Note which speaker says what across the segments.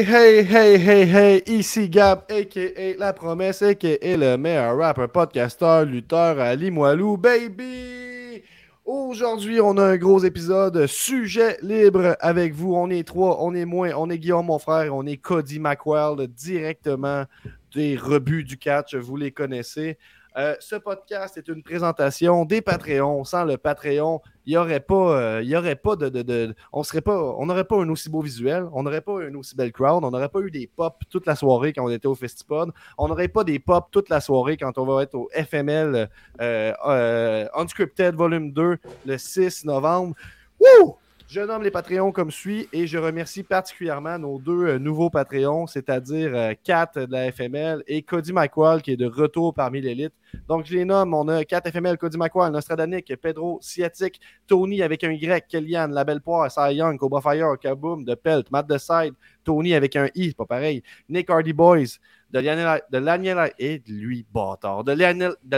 Speaker 1: Hey, hey, hey, hey, hey, ici Gab, a.k.a. La Promesse, a.k.a. le meilleur rapper, podcasteur, lutteur à Limoilou, baby! Aujourd'hui, on a un gros épisode, sujet libre avec vous. On est trois, on est moins, on est Guillaume, mon frère, on est Cody McWell, directement des rebuts du catch, vous les connaissez. Euh, ce podcast est une présentation des Patreons. Sans le Patreon, il n'y aurait pas, euh, aurait pas de, on serait pas, on n'aurait pas un aussi beau visuel, on n'aurait pas une aussi belle crowd, on n'aurait pas eu des pop toute la soirée quand on était au Festipod, on n'aurait pas des pop toute la soirée quand on va être au FML euh, Unscripted Volume 2 le 6 novembre. Wouh! Je nomme les Patreons comme suit et je remercie particulièrement nos deux euh, nouveaux Patreons, c'est-à-dire euh, Kat de la FML et Cody McWall qui est de retour parmi l'élite. Donc je les nomme, on a Kat FML, Cody McWall, Nostradanic, Pedro Sciatic, Tony avec un Y, Kellyanne, La Belle Poire, Cy Young, Cobra Fire, Kaboom, De Pelt, Matt Side, Tony avec un I, c'est pas pareil, Nick Hardy Boys, de Lionel, de et lui, bâtard, de Lionel, de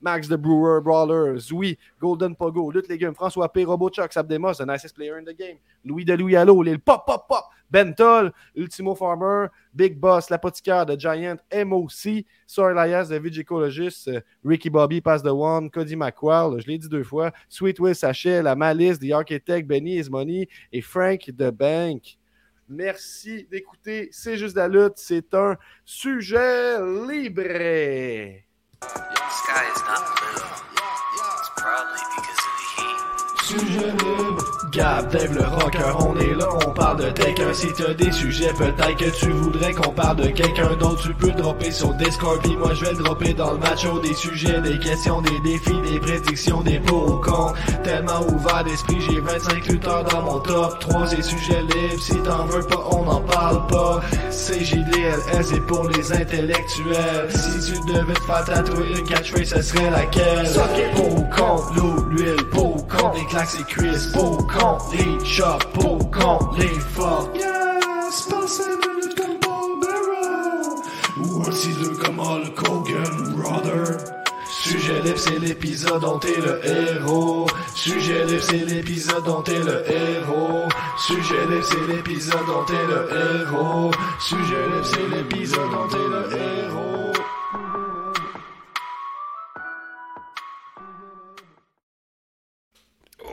Speaker 1: Max the Brewer, Brawler, Zoui, Golden Pogo, Lutte Légumes, François P, Robot Chuck, Sabdemos, the nicest player in the game, Louis de Louis Allo, Lil Pop Pop Pop, Bentol, Ultimo Farmer, Big Boss, l'apothicaire de Giant, MOC, Sir Elias, the Vigicologist, Ricky Bobby, Pass the One, Cody McQuarrie, je l'ai dit deux fois, Sweet Will Sachet, La Malice, The Architect, Benny Is Money et Frank the Bank. Merci d'écouter C'est juste la lutte. C'est un sujet libre. Sujet libre. Gab, Dave le rocker, on est là, on parle de quelqu'un. Si t'as des sujets, peut-être que tu voudrais qu'on parle de quelqu'un d'autre. Tu peux dropper sur Discord, puis moi je vais le dropper dans le match. Des sujets, des questions, des défis, des prédictions, des pour ou Tellement ouvert d'esprit, j'ai 25 lutteurs dans mon top 3. C'est sujet libre, si t'en veux pas, on n'en parle pas. CJDLS, c'est pour les intellectuels. Si tu devais te faire tatouer une catchphrase, ce serait laquelle? Pour ou contre l'eau, l'huile, pour ou contre les claques et cuisses, contre les chapeaux, contre les forts. Yes, passez minute comme Paul Barrow. Ou un 6-2 comme Hulk Hogan, brother. Sujet libre, c'est l'épisode dont t'es le héros. Sujet libre, c'est l'épisode dont t'es le héros. Sujet libre, c'est l'épisode dont t'es le héros. Sujet libre, c'est l'épisode dont t'es le héros.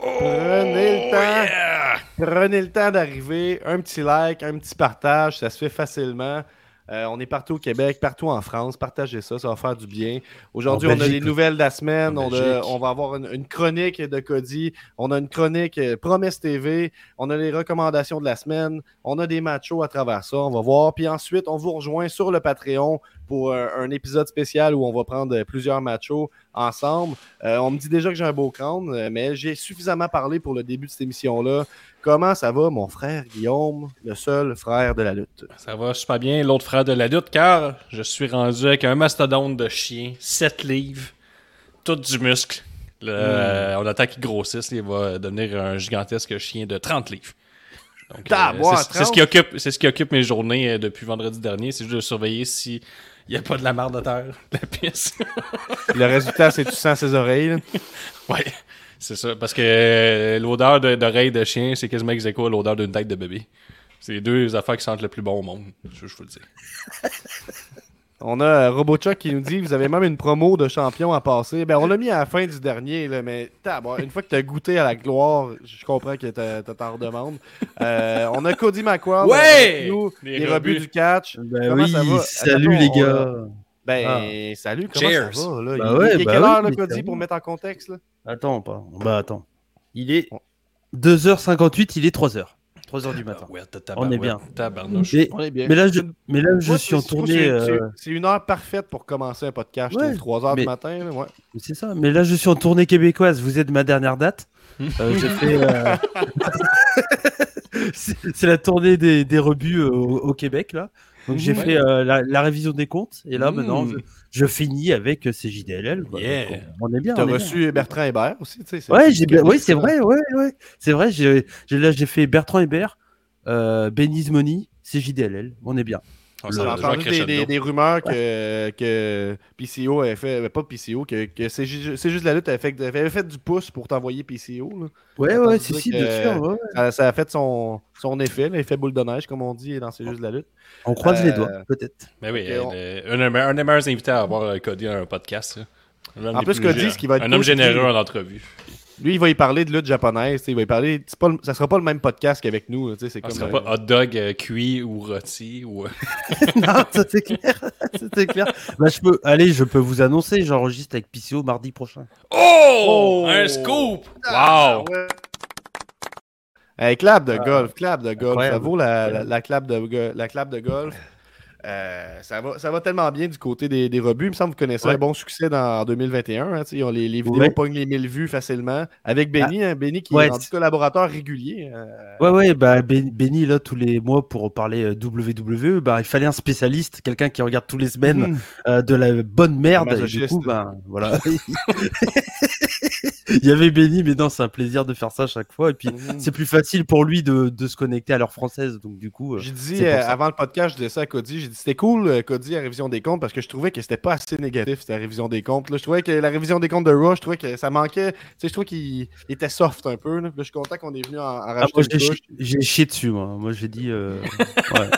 Speaker 1: Prenez le temps. Prenez le temps d'arriver. Un petit like, un petit partage, ça se fait facilement. Euh, on est partout au Québec, partout en France. Partagez ça, ça va faire du bien. Aujourd'hui, on a les nouvelles de la semaine. On, va avoir une, chronique de Cody. On a une chronique euh, Promesse TV. On a les recommandations de la semaine. On a des matchs à travers ça. On va voir. Puis ensuite, on vous rejoint sur le Patreon pour euh, un, épisode spécial où on va prendre plusieurs matchs ensemble. on me dit déjà que j'ai un beau crâne, mais j'ai suffisamment parlé pour le début de cette émission-là. Comment ça va, mon frère Guillaume, le seul frère de la lutte?
Speaker 2: Ça va super bien, l'autre frère de la lutte, car je suis rendu avec un mastodonte de chien, 7 livres, tout du muscle. Hmm. Euh, on attend qu'il grossisse, il va devenir un gigantesque chien de 30 livres. Euh, c'est ce qui occupe, c'est ce qui occupe mes journées euh, depuis vendredi dernier, c'est juste de surveiller si il n'y a pas de la marde de terre, la pisse.
Speaker 1: le résultat, c'est tu sens ses oreilles.
Speaker 2: ouais. C'est ça, parce que euh, l'odeur d'oreille de, chien, c'est quasiment ex à l'odeur d'une tête de bébé. C'est les deux affaires qui sentent le plus bon au monde, je, je vous le dis.
Speaker 1: On a euh, Robochuck qui nous dit vous avez même une promo de champion à passer. Ben, on l'a mis à la fin du dernier, là, mais une fois que tu as goûté à la gloire, je comprends que tu t'en redemandes. Euh, on a Cody McQuarrie,
Speaker 2: ouais!
Speaker 1: les, rebuts. du catch.
Speaker 3: Ben oui, salut les gars.
Speaker 1: Ben, ah. salut, comment
Speaker 2: ça
Speaker 1: va? Là?
Speaker 3: Ben il,
Speaker 1: est quelle heure, là, Cody, pour mettre en contexte? Là?
Speaker 3: Attends, pas. Bah, attends. Il est 2h58, il est 3h. 3h du matin. on, est bien.
Speaker 1: Mais, on est bien.
Speaker 3: Mais là, je, mais là, je suis en tournée.
Speaker 1: C'est une heure parfaite pour commencer un podcast. Ouais, 3h du matin. Ouais.
Speaker 3: C'est ça. Mais là, je suis en tournée québécoise. Vous êtes ma dernière date. euh, fait. Euh... c'est la tournée des, des rebuts au, au, Québec, là. Donc j'ai fait euh, la, révision des comptes et là maintenant mmh. je, finis avec euh, CJDLL.
Speaker 1: On, est bien. Tu as reçu Bertrand Hébert aussi, tu sais.
Speaker 3: Ouais, oui, c'est vrai, ouais, ouais. C'est vrai, j'ai là j'ai fait Bertrand Hébert, euh, Money, CJDLL. On est bien.
Speaker 2: En
Speaker 1: entendu des, des- des rumeurs que, que PCO avait fait, euh, pas PCO, que, que c'est ju- c'est juste la lutte avait fait, avait fait du pouce pour t'envoyer PCO. là.
Speaker 3: Ouais,
Speaker 1: J'ai
Speaker 3: ouais,
Speaker 1: entendu
Speaker 3: si, bien sûr. ouais.
Speaker 1: Ça, ça a fait son, son effet, l'effet boule de neige, comme on dit dans C'est juste la lutte.
Speaker 3: On croise les
Speaker 1: Euh,
Speaker 3: doigts, peut-être.
Speaker 2: Mais oui,
Speaker 1: Ok, on-
Speaker 2: euh, un, des meilleurs- un des meilleurs invités à avoir euh, Cody à un podcast.
Speaker 1: En plus, Cody, ce qui va être
Speaker 2: Un homme
Speaker 1: c'est
Speaker 2: généreux en entrevue.
Speaker 1: Lui, il va y parler de lutte japonaise. tu sais, Il va y parler. c'est Pas, le- ça sera pas le même podcast qu'avec nous. là, tu sais, C'est
Speaker 2: Ah, Ce
Speaker 1: comme.
Speaker 2: sera
Speaker 1: euh,
Speaker 2: pas hot dog euh, cuit ou rôti ou. euh,
Speaker 3: non, ça c'est clair. c'est clair. Bah, je peux, allez, je peux vous annoncer, j'enregistre avec PCO mardi prochain.
Speaker 2: Oh!
Speaker 1: Oh!
Speaker 2: Un scoop!
Speaker 1: Ah,
Speaker 2: Wow!
Speaker 1: ouais. Hey, clap de golf, clap de golf. Ça vaut la, la, la clap, de, la clap de golf. Euh, ça, va, ça va tellement bien du côté des, des rebuts. Il me semble que vous connaissez
Speaker 3: Ouais.
Speaker 1: un bon succès dans, en 2021. hein, ont les, les vidéos
Speaker 3: Ouais.
Speaker 1: pognent les 1000 vues facilement. Avec Benny, hein, Benny qui
Speaker 3: Ouais,
Speaker 1: est rendu collaborateur régulier. euh,
Speaker 3: Ouais, ouais, bah, Ben- Benny, là, tous les mois pour parler euh, WWE, bah, il fallait un spécialiste, quelqu'un qui regarde tous les semaines
Speaker 1: Mhm.
Speaker 3: euh, de la bonne merde. Et du coup, bah, voilà. il y avait Benny, mais non, c'est un plaisir de faire ça chaque fois. Et puis,
Speaker 1: Mhm.
Speaker 3: c'est plus facile pour lui de, de se connecter à l'heure française. Donc, du coup, euh,
Speaker 1: J'ai dit euh, avant le podcast, je disais ça à Cody. J'ai dit c'était cool, euh, Cody, à révision des comptes, parce que je trouvais que c'était pas assez négatif, cette révision des comptes. Là, je trouvais que la révision des comptes de Raw, je trouvais que ça manquait. Tu sais, je trouvais qu'il il était soft un peu. Là, Là, je suis content qu'on est venu en, en
Speaker 3: Ah, j'ai chié dessus, moi. Moi, j'ai dit. euh, ouais.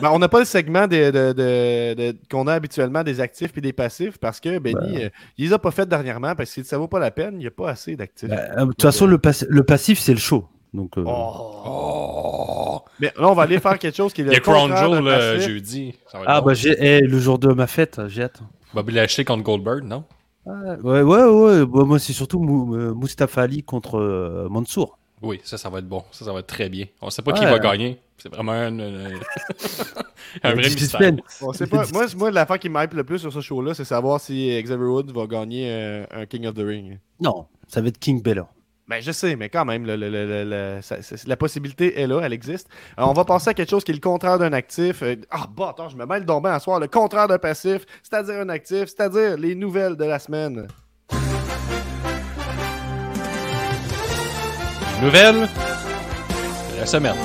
Speaker 1: Ben, on n'a pas le segment de, de- de- de- qu'on a habituellement des actifs et des passifs parce que Benny, euh, il les a pas fait dernièrement parce que ça vaut pas la peine, il n'y a pas assez d'actifs.
Speaker 3: Bah, euh, De toute façon, le, pas- le passif, c'est le show. Donc, euh,
Speaker 1: Oh.
Speaker 2: Oh!
Speaker 1: Mais là, on va aller faire quelque chose qui est
Speaker 2: Il
Speaker 1: le
Speaker 2: y a Crown
Speaker 1: passif.
Speaker 2: jeudi. Ça va être
Speaker 3: Ah, bah, j'ai le jour de ma fête, j'ai hâte.
Speaker 2: Bobby Lashley contre Goldberg, non?
Speaker 3: Ah, Ouais, ouais, ouais. Bah, moi, c'est surtout Mou- Mustafa Ali contre euh, Mansour.
Speaker 2: Oui, ça, ça va être bon. Ça, ça va être très bien. On sait pas
Speaker 3: Ouais.
Speaker 2: qui va gagner. C'est vraiment un, un- un vrai mystère.
Speaker 1: pas. moi, moi l'affaire qui m'hype le plus sur ce show-là, c'est savoir si Xavier Woods va gagner euh, un King of the Ring.
Speaker 3: Non, ça va être King Baylor.
Speaker 1: Ben, je sais, mais quand même, le- le- le- le- le- ça- c'est- la possibilité est là, elle existe. Alors, on va passer à quelque chose qui est le contraire d'un actif. Euh, Ah, bah, attends, je me mêle donc bien à soir. Le contraire d'un passif, c'est-à-dire un actif, c'est-à-dire les nouvelles de la semaine.
Speaker 2: Nouvelle de la semaine.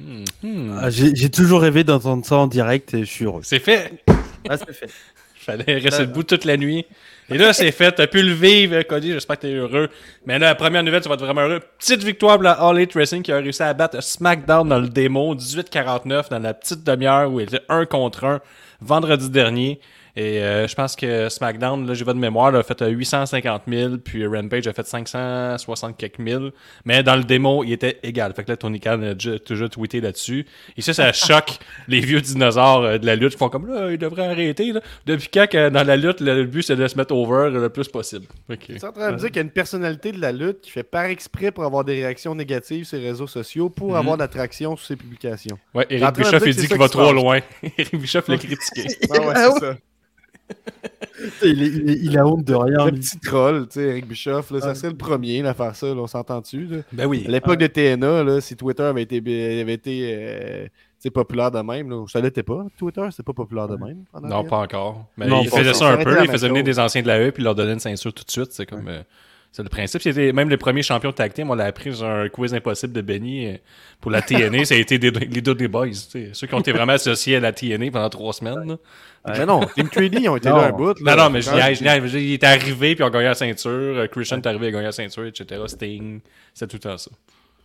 Speaker 2: Hmm, hmm.
Speaker 3: Ah, J'ai j'ai toujours rêvé d'entendre ça en direct et je suis heureux.
Speaker 2: C'est fait.
Speaker 3: Ah, c'est fait.
Speaker 2: Fallait rester debout toute la nuit. Et là, c'est fait. T'as pu le vivre, Cody. J'espère que t'es heureux. Mais là, la première nouvelle, tu vas être vraiment heureux. Petite victoire pour la All Elite Wrestling qui a réussi à battre SmackDown dans le démo 18-49 dans la petite demi-heure où il était un contre un vendredi dernier. Et euh, je pense que SmackDown, là, j'ai pas de mémoire, là, a fait euh, 850 000, puis Rampage a fait 560 quelques mille. Mais dans le démo, il était égal. Fait que là, Tony Khan a toujours tweeté là-dessus. Et ça, ça choque les vieux dinosaures euh, de la lutte. Ils font comme là, ils devraient arrêter. Là. Depuis quand que dans la lutte, le but c'est de se mettre over le plus possible.
Speaker 1: Tu es en train de me dire qu'il y a une personnalité de la lutte qui fait par exprès pour avoir des réactions négatives sur les réseaux sociaux pour
Speaker 2: Mhm.
Speaker 1: avoir de l'attraction sur ses publications.
Speaker 2: Ouais, Eric Bischoff, il dit qu'il va trop loin. Eric Bischoff l'a critiqué.
Speaker 1: Ah ouais, c'est ça.
Speaker 3: il, est- il est- il a honte de rien.
Speaker 1: Le petit troll, tu sais, Eric Bischoff, là, ça serait le premier à faire ça, là, on s'entend-tu? là?
Speaker 2: Ben oui.
Speaker 1: À l'époque de TNA, là, si Twitter avait été, avait été euh, sais, populaire de même, là, ça l'était pas. Twitter, c'était pas populaire de même.
Speaker 2: Non, pas encore. Mais
Speaker 3: Non,
Speaker 2: il
Speaker 3: pas
Speaker 2: faisait
Speaker 1: encore.
Speaker 2: ça un peu.
Speaker 1: aurait été
Speaker 2: Il
Speaker 1: la
Speaker 2: faisait
Speaker 1: même
Speaker 2: venir des anciens de la E puis leur donner une ceinture tout de suite. C'est comme. euh, c'est le principe. C'était même le premier champion de tag team. On l'a appris dans un quiz impossible de Benny euh, pour la TNA. ça a été des, les deux des boys. tu sais, Ceux qui ont été vraiment associés à la TNA pendant trois semaines. là.
Speaker 1: Mais non, Team 3D, ils ont été
Speaker 3: Non.
Speaker 1: là un bout.
Speaker 2: Non,
Speaker 1: là.
Speaker 2: non, mais veux dire, Il est arrivé puis ils ont gagné la ceinture. Euh, Christian est arrivé, il a gagné la ceinture, etc. Sting. C'est tout le temps ça.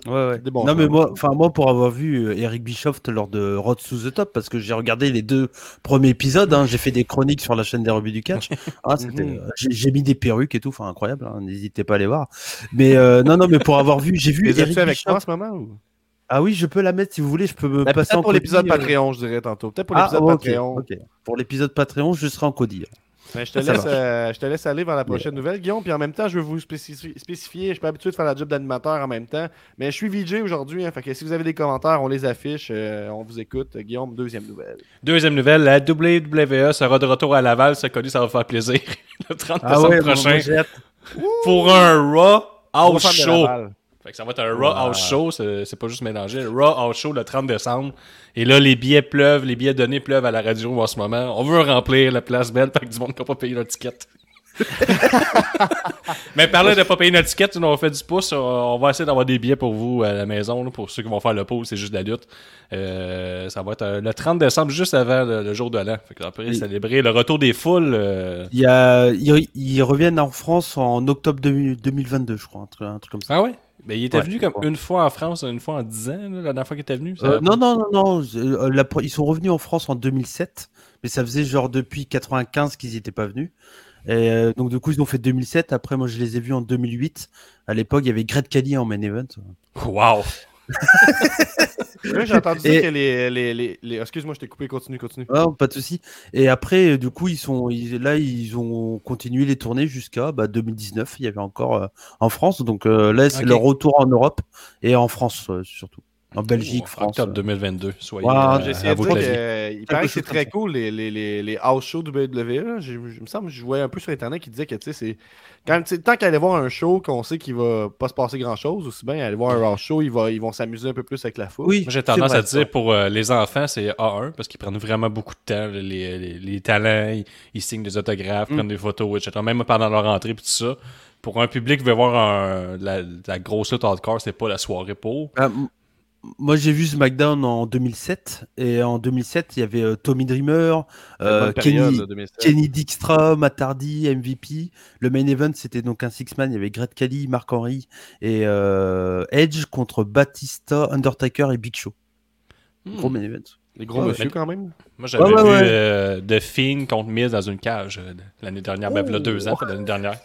Speaker 3: Ouais, ouais. Non, mais moi, enfin, moi, pour avoir vu euh, Eric Bischoff lors de Road to the Top, parce que j'ai regardé les deux premiers épisodes, hein, j'ai fait des chroniques sur la chaîne des rebuts du catch. Ah,
Speaker 1: Mhm.
Speaker 3: euh, j'ai mis des perruques et tout, enfin, incroyable, hein, n'hésitez pas à les voir. Mais euh, non, non, mais pour avoir vu, j'ai vu
Speaker 1: Les
Speaker 3: Eric
Speaker 1: avec
Speaker 3: Bischoff.
Speaker 1: moi en ce moment? Ou...
Speaker 3: Ah oui, je peux la mettre si vous voulez, je peux me
Speaker 1: Ben,
Speaker 3: passer en
Speaker 1: pour l'épisode
Speaker 3: euh,
Speaker 1: Patreon, je dirais tantôt. Peut-être pour
Speaker 3: Ah,
Speaker 1: l'épisode Patreon.
Speaker 3: Pour l'épisode Patreon, je serai en Cody.
Speaker 1: Ben, je, te laisse, euh, je te laisse aller vers la prochaine nouvelle, Guillaume. Puis en même temps, je veux vous spécifier, spécifier je suis pas habitué de faire la job d'animateur en même temps, mais je suis VJ aujourd'hui. hein, fait que si vous avez des commentaires, on les affiche, euh, on vous écoute. Guillaume, deuxième nouvelle.
Speaker 2: Deuxième nouvelle, la WWE sera de retour à Laval. Ça, Cody, ça va faire plaisir. Le 30
Speaker 3: Ah
Speaker 2: décembre
Speaker 3: ouais,
Speaker 2: prochain. pour un Raw House Show. Fait que ça va être un Raw House Show, c'est pas juste mélangé. Le Raw House Show le 30 décembre. Et là, les billets pleuvent, les billets donnés pleuvent à la radio en ce moment. On veut remplir la place belle, fait que du monde qui n'a pas payé leur ticket. Mais parler de pas payer notre ticket, nous, on fait du pouce. On va essayer d'avoir des billets pour vous à la maison. pour ceux qui vont faire le pôle, c'est juste la lutte. Euh, ça va être euh, le 30 décembre, juste avant le, le jour de l'an.
Speaker 3: Oui.
Speaker 2: célébrer le retour des foules. euh,
Speaker 3: Il y a, ils, ils reviennent en France en octobre 2000 2022, je crois, un truc, un truc comme ça.
Speaker 2: Ah ouais? Ben, il était
Speaker 3: Ouais,
Speaker 2: venu comme une fois en France, une fois en 10 ans, là, la dernière fois qu'il était venu. ça-
Speaker 3: Euh, non, non, non, non. euh, la ils sont revenus en France en 2007, mais ça faisait genre depuis 95 qu'ils n'y étaient pas venus. Et euh, donc du coup, ils ont fait 2007. Après, moi, je les ai vus en 2008. À l'époque, il y avait Great Kelly en main event.
Speaker 2: Wow!
Speaker 1: Ouais, J'ai entendu
Speaker 3: Et-
Speaker 1: dire que les. les, les, les- Excuse-moi, je t'ai coupé, continue, continue.
Speaker 3: Ah, pas de souci. Et après, du coup, ils sont ils- là, ils ont continué les tournées jusqu'à bah, 2019. Il y avait encore euh, en France. Donc euh, là, c'est
Speaker 2: Ok.
Speaker 3: leur retour en Europe et en France euh, surtout. En Belgique,
Speaker 2: Oh,
Speaker 3: France.
Speaker 2: Octobre
Speaker 3: euh.
Speaker 2: 2022. Soyez
Speaker 3: Wow,
Speaker 2: euh,
Speaker 1: J'ai essayé
Speaker 2: à
Speaker 1: dire
Speaker 2: claviers.
Speaker 1: qu'il paraît que c'est très cool les, les, les, les house shows du WWE. Il me semble je voyais un peu sur internet qui disait que tu sais, c'est. Quand, tu sais, tant qu'à aller voir un show qu'on sait qu'il va pas se passer grand chose, aussi bien aller voir un house show, ils, va- ils vont s'amuser un peu plus avec la foule.
Speaker 3: Oui,
Speaker 2: Moi, j'ai tendance à dire pour euh, les enfants, c'est A1 parce qu'ils prennent vraiment beaucoup de temps. Les, les, les talents, ils, ils signent des autographes,
Speaker 3: Mm.
Speaker 2: prennent des photos, etc. Même pendant leur entrée, puis tout ça. Pour un public qui veut voir un, la, grosse lutte hardcore, c'est pas la soirée pour.
Speaker 3: M- moi, j'ai vu SmackDown en 2007 et en 2007, il y avait euh, Tommy Dreamer, euh, Kenny,
Speaker 1: là, 2007.
Speaker 3: Kenny Dijkstra, Matt Hardy, MVP. Le main event, c'était donc un six-man. Il y avait Great Khali, Mark Henry et euh, Edge contre Batista, Undertaker et Big Show.
Speaker 2: Hmm.
Speaker 3: Gros main event.
Speaker 1: Les gros
Speaker 3: Ouais,
Speaker 1: monsieur
Speaker 2: mais-
Speaker 1: quand même.
Speaker 2: Moi, j'avais
Speaker 3: Ouais, ouais,
Speaker 2: vu
Speaker 3: ouais.
Speaker 2: euh, The Fiend contre Miz dans une cage euh, l'année dernière. Ben,
Speaker 1: Oh.
Speaker 2: là, deux ans, l'année dernière.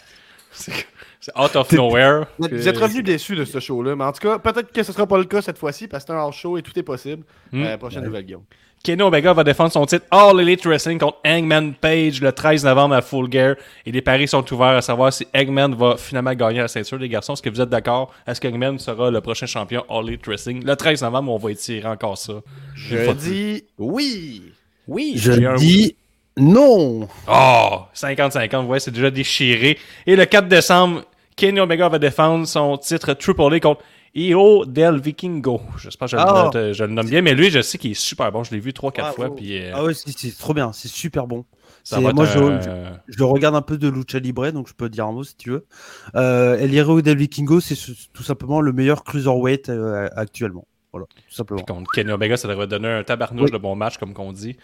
Speaker 2: C'est out of nowhere.
Speaker 1: Vous êtes- revenu déçu de ce show-là, mais en tout cas, peut-être que ce sera pas le cas cette fois-ci parce que c'est un house show et tout est possible. Euh, prochaine nouvelle, Guillaume.
Speaker 2: Kenny Omega va défendre son titre All Elite Wrestling contre Hangman Page le 13 novembre à Full Gear. Et les paris sont ouverts à savoir si Hangman va finalement gagner la ceinture des garçons. Est-ce que vous êtes d'accord? Est-ce que Hangman sera le prochain champion All Elite Wrestling? Le 13 novembre, on va étirer encore ça.
Speaker 1: Je dis oui.
Speaker 2: Oui!
Speaker 3: Je dis non.
Speaker 2: Oh! 50-50, ouais, c'est déjà déchiré. Et le 4 décembre, Kenny Omega va défendre son titre Triple A contre Io del Vikingo. J'espère que je,
Speaker 3: Ah.
Speaker 2: le, je le nomme bien, mais lui, je sais qu'il est super bon. Je l'ai vu 3-4
Speaker 1: Bravo.
Speaker 2: fois. Puis, euh,
Speaker 3: Ah ouais, c'est trop bien. C'est super bon. moi, je,
Speaker 2: un-
Speaker 3: je- je le regarde un peu de Lucha Libre, donc je peux dire un mot si tu veux. Euh, El del Vikingo, c'est ce- tout simplement le meilleur cruiserweight euh, actuellement. Voilà, tout simplement.
Speaker 2: Puis contre Kenny Omega, ça devrait donner un tabarnouche
Speaker 3: Oui.
Speaker 2: de bon match, comme qu'on dit.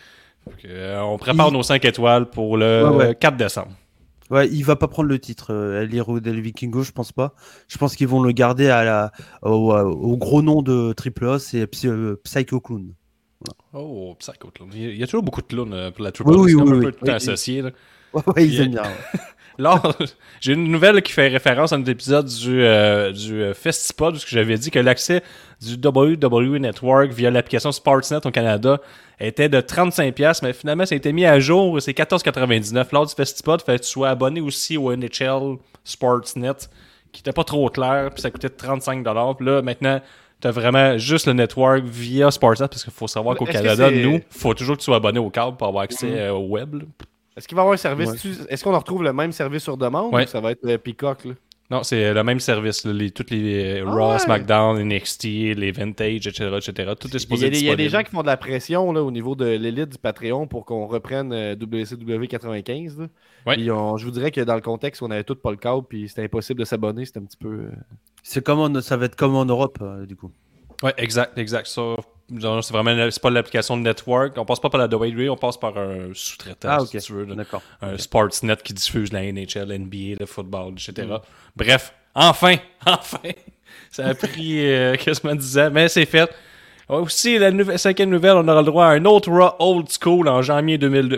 Speaker 2: Euh, on prépare
Speaker 3: Il-
Speaker 2: nos 5 étoiles pour le
Speaker 3: Ouais, ouais.
Speaker 2: 4 décembre.
Speaker 3: Ouais, il va pas prendre le titre, euh, El Hierro del Vikingo, je pense pas. Je pense qu'ils vont le garder à la, au, au gros nom de Triple A, c'est euh, Psycho Clown.
Speaker 2: Oh, Psycho Clown. Il y a- toujours beaucoup de clowns euh, pour la Triple A.
Speaker 3: oui, oui,
Speaker 2: un
Speaker 3: oui.
Speaker 2: peu tout
Speaker 3: Oui,
Speaker 2: associé. là.
Speaker 3: Ouais, ouais, ils aiment bien. ouais.
Speaker 2: Là, j'ai une nouvelle qui fait référence à un épisode du, euh, du euh, Festipod où j'avais dit que l'accès du WWE Network via l'application Sportsnet au Canada était de 35$, mais finalement, ça a été mis à jour. C'est 14,99$ lors du Festipod. Fait que tu sois abonné aussi au NHL Sportsnet, qui était pas trop clair, puis ça coûtait 35$. Puis là, maintenant, t'as vraiment juste le network via Sportsnet, parce qu'il faut savoir qu'au Canada, nous, faut toujours que tu sois abonné au câble pour avoir accès
Speaker 1: Mhm.
Speaker 2: euh, au web. là.
Speaker 1: Est-ce qu'il va y avoir un service
Speaker 3: Ouais.
Speaker 1: tu- Est-ce qu'on en retrouve le même service sur demande
Speaker 2: Ouais.
Speaker 1: ou ça va être euh, Peacock là?
Speaker 2: Non, c'est le même service. là, les, toutes les euh,
Speaker 1: Ah
Speaker 2: Raw,
Speaker 1: ouais.
Speaker 2: SmackDown, NXT, les Vintage, etc. etc. Tout est
Speaker 1: Il y,
Speaker 2: supposé
Speaker 1: a des, il y a des gens qui font de la pression là, au niveau de l'élite du Patreon pour qu'on reprenne euh, WCW 95. là.
Speaker 2: Ouais.
Speaker 1: Puis on- je vous dirais que dans le contexte où on avait tout pas le câble puis c'était impossible de s'abonner, c'était un petit peu. euh,
Speaker 3: C'est comme en- ça va être comme en Europe, euh, du coup.
Speaker 2: Ouais, exact, exact. Non, c'est vraiment c'est pas l'application de network. On passe pas par la WWE, on passe par un sous-traitant,
Speaker 3: Ah,
Speaker 2: si tu veux.
Speaker 3: D'accord.
Speaker 2: Un Sportsnet qui diffuse la NHL, NBA, le football, etc.
Speaker 3: Mm.
Speaker 2: Bref, enfin, enfin. Ça a pris euh, quasiment 10 ans, mais c'est fait. Aussi, la nouvelle- cinquième nouvelle, on aura le droit à un autre Raw Old School en janvier 2000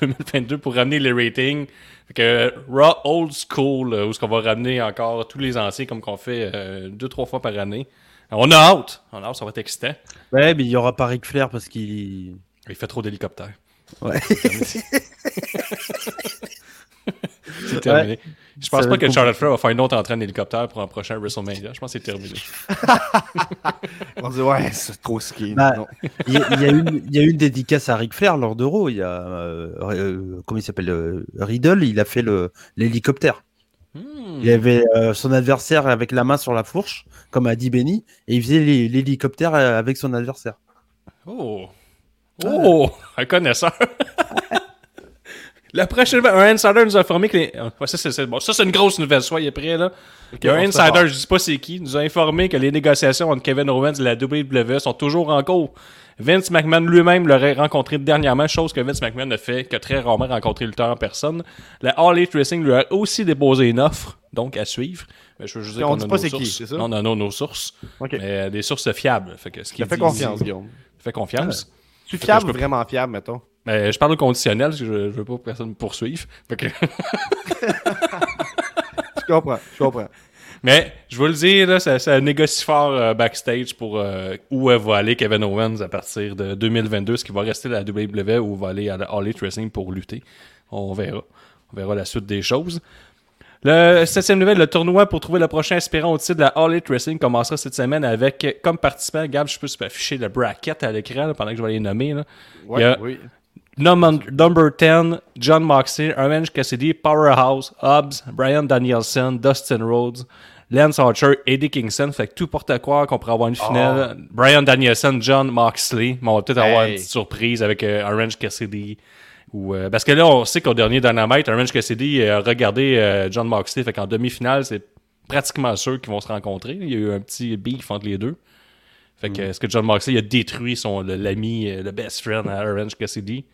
Speaker 2: 2022 pour ramener les ratings. Fait que Raw Old School, euh, où est-ce qu'on va ramener encore tous les anciens comme qu'on fait euh, deux, trois fois par année. On a hâte. On a hâte, ça va être excitant.
Speaker 3: Ouais, mais il y aura pas Ric Flair parce qu'il.
Speaker 2: Il fait trop d'hélicoptères.
Speaker 3: Ouais.
Speaker 2: C'est terminé. Je pense
Speaker 3: Ça
Speaker 2: pas que. Charlotte Flair va faire une autre entraîne d'hélicoptère pour un prochain WrestleMania. Je pense que c'est terminé.
Speaker 1: On dit ouais, c'est trop ski.
Speaker 3: Bah. Il y, a- il y a une, il y a une dédicace à Ric Flair lors d'Euro. Il y a, euh, euh, comment il s'appelle, euh, Riddle, il a fait l'hélicoptère.
Speaker 2: Hmm.
Speaker 3: Il avait euh, son adversaire avec la main sur la fourche, comme a dit Benny, et il faisait l'hé- l'hélicoptère euh, avec son adversaire.
Speaker 2: Oh! Oh! Un connaisseur! La prochaine un insider nous a informé que les... ouais, ça, c'est, bon, ça, c'est une grosse nouvelle, soyez prêts, là. Il y a un
Speaker 1: on
Speaker 2: insider, je dis pas c'est qui, nous a informé que les négociations entre Kevin Owens et la WWE sont toujours en cours. Vince McMahon lui-même l'aurait rencontré dernièrement, chose que Vince McMahon ne fait que très rarement rencontrer le lutteur en personne. La All Elite Wrestling lui a aussi déposé une offre, donc à suivre. Mais je veux juste dire
Speaker 1: On
Speaker 2: qu'on
Speaker 1: dit
Speaker 2: a
Speaker 1: pas
Speaker 2: nos
Speaker 1: c'est qui,
Speaker 2: non, non, nos sources.
Speaker 1: Ok.
Speaker 2: Mais euh, des sources fiables. Fait que ce qu'il
Speaker 1: te fais
Speaker 2: dit
Speaker 1: confiance,
Speaker 2: ici-
Speaker 1: Guillaume.
Speaker 2: Fais confiance.
Speaker 1: Tu fiable ou vraiment fiable, mettons?
Speaker 2: Mais je parle au conditionnel parce que je, je veux pas que personne me poursuive. Fait que-
Speaker 1: Je comprends, je comprends.
Speaker 2: Mais je veux le dire, là, ça, ça négocie fort euh, backstage pour euh, où euh, va aller Kevin Owens à partir de 2022. Est-ce qu'il va rester à la WWE ou va aller à la All Wrestling pour lutter? On verra. On verra la suite des choses. Le septième nouvelle, le tournoi pour trouver le prochain aspirant au titre de la All Elite Wrestling commencera cette semaine avec comme participant, Gab, je peux afficher le bracket à l'écran là, pendant que je vais les nommer. Là.
Speaker 1: Ouais,
Speaker 2: Il y a-
Speaker 1: oui.
Speaker 2: Number, number 10, John Moxley, Orange Cassidy, Powerhouse, Hobbs, Brian Danielson, Dustin Rhodes, Lance Archer, Eddie Kingston. Fait que tout porte à croire qu'on pourrait avoir une finale. Brian Danielson, John Moxley. Mais on va peut-être avoir une petite surprise avec euh, Orange Cassidy. Ou, euh, parce que là, on sait qu'au dernier Dynamite, Orange Cassidy a regardé euh, John Moxley. Fait qu'en demi-finale, c'est pratiquement sûr qu'ils vont se rencontrer. Il y a eu un petit beef entre les deux. Fait que, est-ce que John Moxley a détruit son l'ami, euh, le best friend à Orange Cassidy?